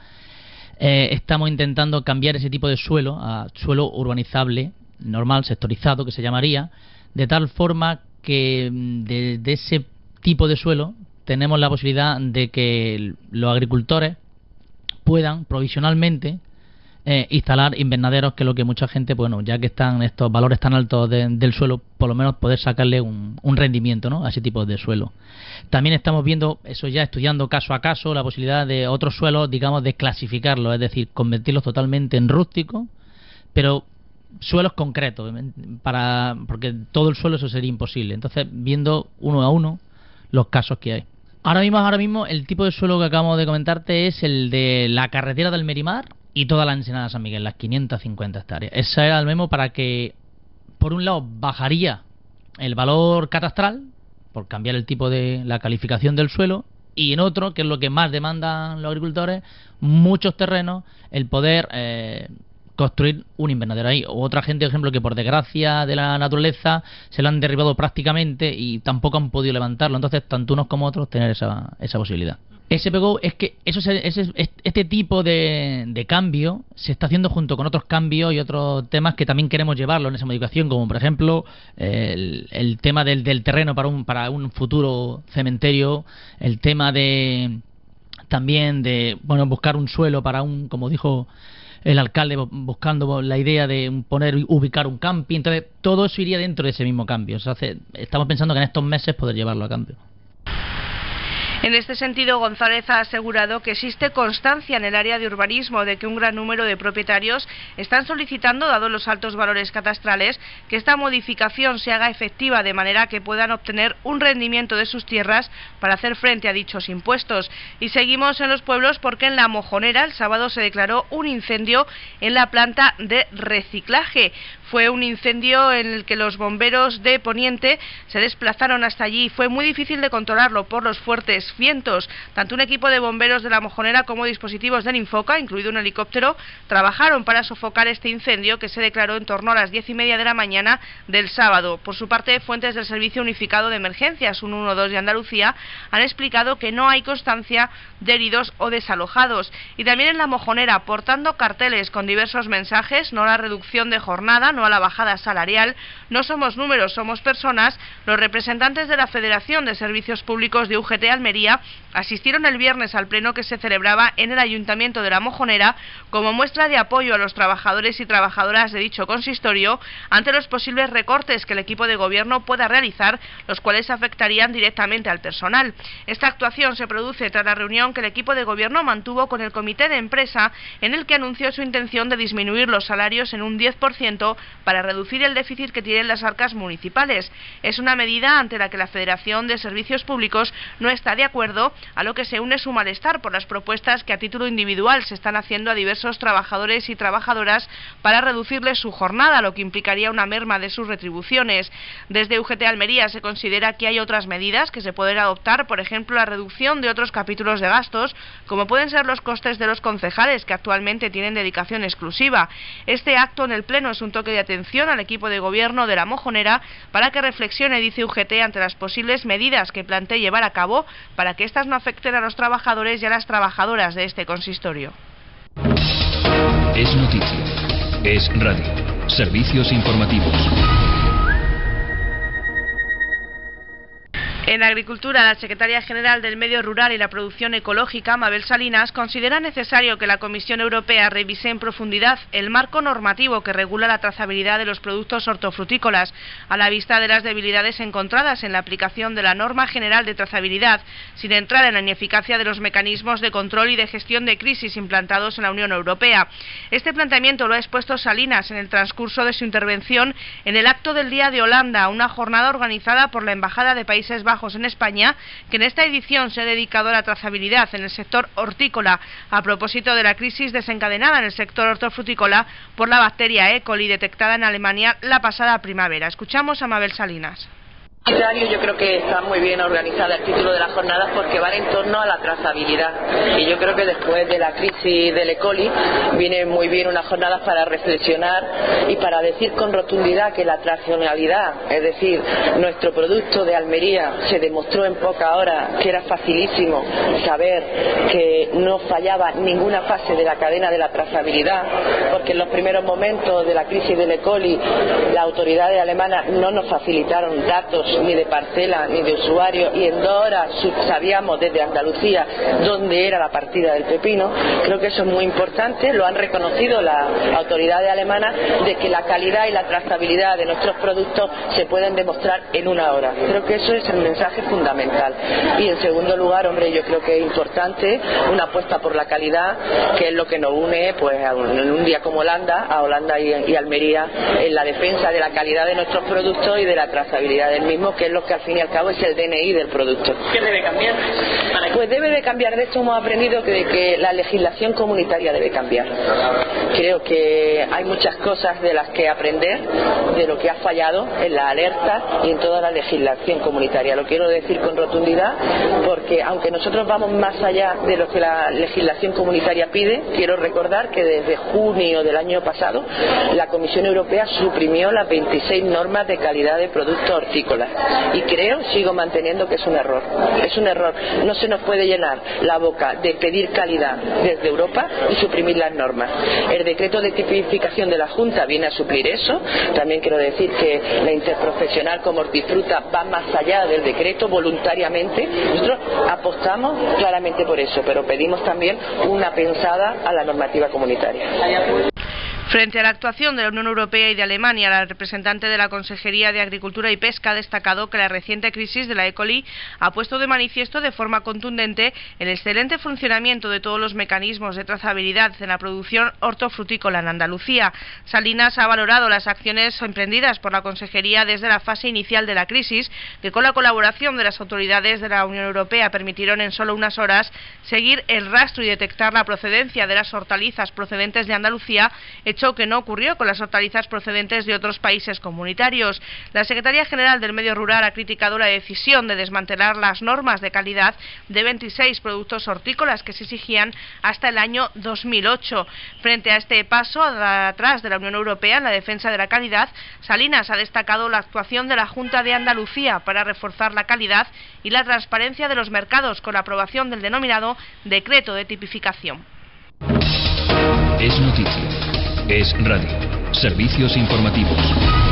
eh, estamos intentando cambiar ese tipo de suelo a suelo urbanizable, normal, sectorizado, que se llamaría, de tal forma que mm, de, de ese tipo de suelo tenemos la posibilidad de que los agricultores puedan provisionalmente eh, instalar invernaderos, que es lo que mucha gente, bueno, ya que están estos valores tan altos de- del suelo, por lo menos poder sacarle un, un rendimiento ¿no? a ese tipo de suelo. También estamos viendo, eso ya estudiando caso a caso, la posibilidad de otros suelos, digamos, de clasificarlos, es decir, convertirlos totalmente en rústicos, pero suelos concretos, para porque todo el suelo eso sería imposible. Entonces, viendo uno a uno los casos que hay. Ahora mismo, ahora mismo, el tipo de suelo que acabamos de comentarte es el de la carretera del Merimar y toda la ensenada de San Miguel, las 550 hectáreas. Esa era el mismo para que, por un lado, bajaría el valor catastral, por cambiar el tipo de la calificación del suelo, y en otro, que es lo que más demandan los agricultores, muchos terrenos, el poder eh, construir un invernadero ahí. O otra gente, por ejemplo, que por desgracia de la naturaleza se lo han derribado prácticamente y tampoco han podido levantarlo. Entonces, tanto unos como otros tener esa, esa posibilidad. SPGO es que eso se- ese- este tipo de, de cambio se está haciendo junto con otros cambios y otros temas que también queremos llevarlo en esa modificación, como por ejemplo el, el tema del, del terreno para un, para un futuro cementerio, el tema de también de bueno buscar un suelo para un, como dijo el alcalde bu- buscando la idea de poner ubicar un camping, entonces todo eso iría dentro de ese mismo cambio. O sea, estamos pensando que en estos meses poder llevarlo a cambio. En este sentido, González ha asegurado que existe constancia en el área de urbanismo de que un gran número de propietarios están solicitando, dados los altos valores catastrales, que esta modificación se haga efectiva de manera que puedan obtener un rendimiento de sus tierras para hacer frente a dichos impuestos. Y seguimos en los pueblos porque en La Mojonera el sábado se declaró un incendio en la planta de reciclaje. Fue un incendio en el que los bomberos de Poniente se desplazaron hasta allí. Fue muy difícil de controlarlo por los fuertes vientos. Tanto un equipo de bomberos de la Mojonera como dispositivos del Infoca, incluido un helicóptero, trabajaron para sofocar este incendio que se declaró en torno a las diez y media de la mañana del sábado. Por su parte, fuentes del Servicio Unificado de Emergencias 112 de Andalucía han explicado que no hay constancia de heridos o desalojados. Y también en la Mojonera, portando carteles con diversos mensajes, no la reducción de jornada, no a la bajada salarial, no somos números, somos personas, los representantes de la Federación de Servicios Públicos de UGT Almería asistieron el viernes al pleno que se celebraba en el Ayuntamiento de La Mojonera como muestra de apoyo a los trabajadores y trabajadoras de dicho consistorio ante los posibles recortes que el equipo de gobierno pueda realizar, los cuales afectarían directamente al personal. Esta actuación se produce tras la reunión que el equipo de gobierno mantuvo con el comité de empresa en el que anunció su intención de disminuir los salarios en un 10% para reducir el déficit que tienen las arcas municipales. Es una medida ante la que la Federación de Servicios Públicos no está de acuerdo, a lo que se une su malestar por las propuestas que a título individual se están haciendo a diversos trabajadores y trabajadoras para reducirles su jornada, lo que implicaría una merma de sus retribuciones. Desde UGT Almería se considera que hay otras medidas que se pueden adoptar, por ejemplo, la reducción de otros capítulos de gastos, como pueden ser los costes de los concejales, que actualmente tienen dedicación exclusiva. Este acto en el Pleno es un toque de atención al equipo de gobierno de la Mojonera para que reflexione, dice UGT, ante las posibles medidas que plantee llevar a cabo para que éstas no afecten a los trabajadores y a las trabajadoras de este consistorio. Es noticia. Es radio. Servicios informativos. En Agricultura, la secretaria general del Medio Rural y la Producción Ecológica, Mabel Salinas, considera necesario que la Comisión Europea revise en profundidad el marco normativo que regula la trazabilidad de los productos hortofrutícolas, a la vista de las debilidades encontradas en la aplicación de la norma general de trazabilidad, sin entrar en la ineficacia de los mecanismos de control y de gestión de crisis implantados en la Unión Europea. Este planteamiento lo ha expuesto Salinas en el transcurso de su intervención en el acto del Día de Holanda, una jornada organizada por la Embajada de Países Bajos en España, que en esta edición se ha dedicado a la trazabilidad en el sector hortícola, a propósito de la crisis desencadenada en el sector hortofrutícola por la bacteria E. coli detectada en Alemania la pasada primavera. Escuchamos a Mabel Salinas. Yo creo que está muy bien organizada el título de las jornadas porque van en torno a la trazabilidad. Y yo creo que después de la crisis del E. coli viene muy bien unas jornadas para reflexionar y para decir con rotundidad que la trazabilidad, es decir, nuestro producto de Almería se demostró en poca hora que era facilísimo saber que no fallaba ninguna fase de la cadena de la trazabilidad, porque en los primeros momentos de la crisis del E. coli las autoridades alemanas no nos facilitaron datos ni de parcela ni de usuario y en dos horas sabíamos desde Andalucía dónde era la partida del pepino. Creo que eso es muy importante, lo han reconocido las autoridades alemanas de que la calidad y la trazabilidad de nuestros productos se pueden demostrar en una hora. Creo que eso es el mensaje fundamental. Y en segundo lugar, hombre, yo creo que es importante una apuesta por la calidad, que es lo que nos une pues en un día como Holanda, a Holanda y, y Almería, en la defensa de la calidad de nuestros productos y de la trazabilidad del mismo que es lo que al fin y al cabo es el DNI del producto. ¿Qué debe cambiar? Pues debe de cambiar. De hecho, hemos aprendido que, que la legislación comunitaria debe cambiar. Creo que hay muchas cosas de las que aprender, de lo que ha fallado en la alerta y en toda la legislación comunitaria. Lo quiero decir con rotundidad porque, aunque nosotros vamos más allá de lo que la legislación comunitaria pide, quiero recordar que desde junio del año pasado la Comisión Europea suprimió las 26 normas de calidad de productos hortícolas y creo, sigo manteniendo que es un error. Es un error. No se nos puede llenar la boca de pedir calidad desde Europa y suprimir las normas. El decreto de tipificación de la Junta viene a suplir eso. También quiero decir que la interprofesional como hortifruta va más allá del decreto voluntariamente. Nosotros apostamos claramente por eso, pero pedimos también una pensada a la normativa comunitaria. Frente a la actuación de la Unión Europea y de Alemania, la representante de la Consejería de Agricultura y Pesca ha destacado que la reciente crisis de la E. coli ha puesto de manifiesto de forma contundente el excelente funcionamiento de todos los mecanismos de trazabilidad en la producción hortofrutícola en Andalucía. Salinas ha valorado las acciones emprendidas por la Consejería desde la fase inicial de la crisis, que con la colaboración de las autoridades de la Unión Europea permitieron en solo unas horas seguir el rastro y detectar la procedencia de las hortalizas procedentes de Andalucía, hecho que no ocurrió con las hortalizas procedentes de otros países comunitarios. La Secretaría General del Medio Rural ha criticado la decisión de desmantelar las normas de calidad de 26 productos hortícolas que se exigían hasta el año 2008. Frente a este paso atrás de la Unión Europea en la defensa de la calidad, Salinas ha destacado la actuación de la Junta de Andalucía para reforzar la calidad y la transparencia de los mercados con la aprobación del denominado decreto de tipificación. Es noticia. Es radio. Servicios informativos.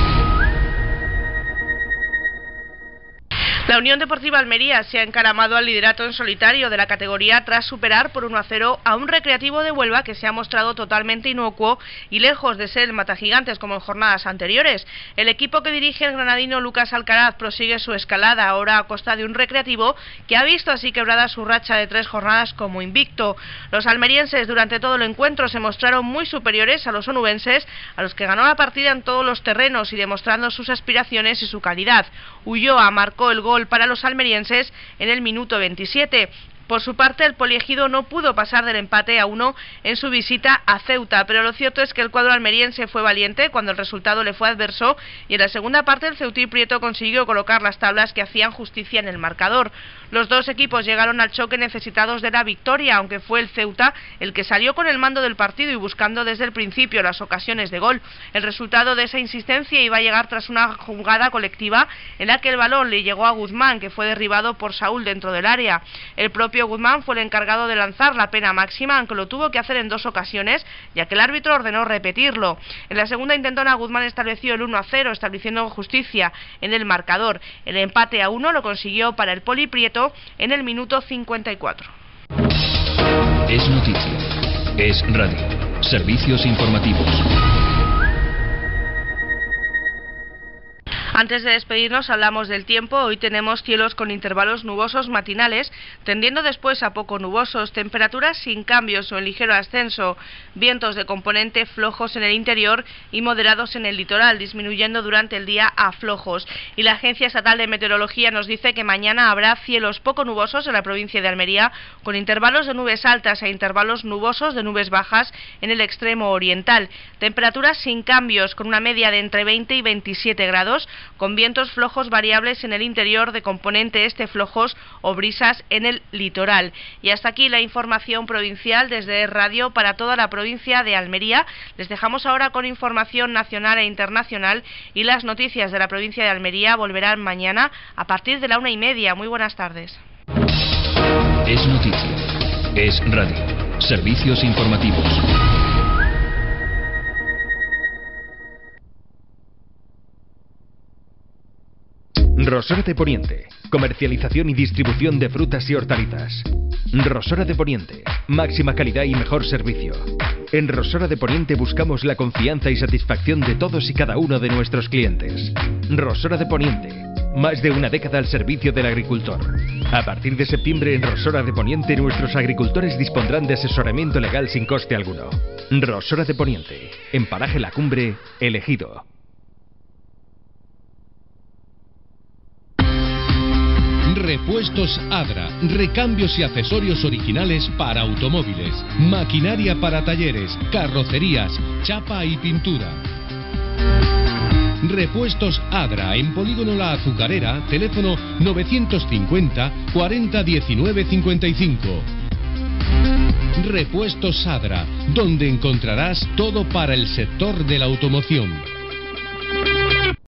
La Unión Deportiva Almería se ha encaramado al liderato en solitario de la categoría tras superar por 1 a 0 a un recreativo de Huelva que se ha mostrado totalmente inocuo y lejos de ser matagigantes como en jornadas anteriores. El equipo que dirige el granadino Lucas Alcaraz prosigue su escalada ahora a costa de un recreativo que ha visto así quebrada su racha de tres jornadas como invicto. Los almerienses durante todo el encuentro se mostraron muy superiores a los onubenses, a los que ganó la partida en todos los terrenos y demostrando sus aspiraciones y su calidad. Ulloa marcó el gol para los almerienses en el minuto 27. Por su parte, el poliegido no pudo pasar del empate a uno en su visita a Ceuta, pero lo cierto es que el cuadro almeriense fue valiente cuando el resultado le fue adverso y en la segunda parte el Ceutí Prieto consiguió colocar las tablas que hacían justicia en el marcador. Los dos equipos llegaron al choque necesitados de la victoria, aunque fue el Ceuta el que salió con el mando del partido y buscando desde el principio las ocasiones de gol. El resultado de esa insistencia iba a llegar tras una jugada colectiva en la que el balón le llegó a Guzmán, que fue derribado por Saúl dentro del área. El propio Guzmán fue el encargado de lanzar la pena máxima, aunque lo tuvo que hacer en dos ocasiones, ya que el árbitro ordenó repetirlo. En la segunda intentona Guzmán estableció el 1 a 0, estableciendo justicia en el marcador. El empate a 1 lo consiguió para el Poli Prieto en el minuto 54. Es noticia. Es radio. Servicios informativos. Antes de despedirnos hablamos del tiempo. Hoy tenemos cielos con intervalos nubosos matinales, tendiendo después a poco nubosos, temperaturas sin cambios o en ligero ascenso, vientos de componente flojos en el interior y moderados en el litoral, disminuyendo durante el día a flojos. Y la Agencia Estatal de Meteorología nos dice que mañana habrá cielos poco nubosos en la provincia de Almería, con intervalos de nubes altas e intervalos nubosos de nubes bajas en el extremo oriental. Temperaturas sin cambios, con una media de entre 20 y 27 grados con vientos flojos variables en el interior de componente este flojos o brisas en el litoral. Y hasta aquí la información provincial desde Radio para toda la provincia de Almería. Les dejamos ahora con información nacional e internacional y las noticias de la provincia de Almería volverán mañana a partir de la una y media. Muy buenas tardes. Es noticia. Es radio. Servicios informativos. Rosora de Poniente. Comercialización y distribución de frutas y hortalizas. Rosora de Poniente. Máxima calidad y mejor servicio. En Rosora de Poniente buscamos la confianza y satisfacción de todos y cada uno de nuestros clientes. Rosora de Poniente. Más de una década al servicio del agricultor. A partir de septiembre en Rosora de Poniente nuestros agricultores dispondrán de asesoramiento legal sin coste alguno. Rosora de Poniente. En Paraje La Cumbre, elegido. Repuestos Adra, recambios y accesorios originales para automóviles, maquinaria para talleres, carrocerías, chapa y pintura. Repuestos Adra en Polígono La Azucarera, teléfono 950 40 19 55. Repuestos Adra, donde encontrarás todo para el sector de la automoción.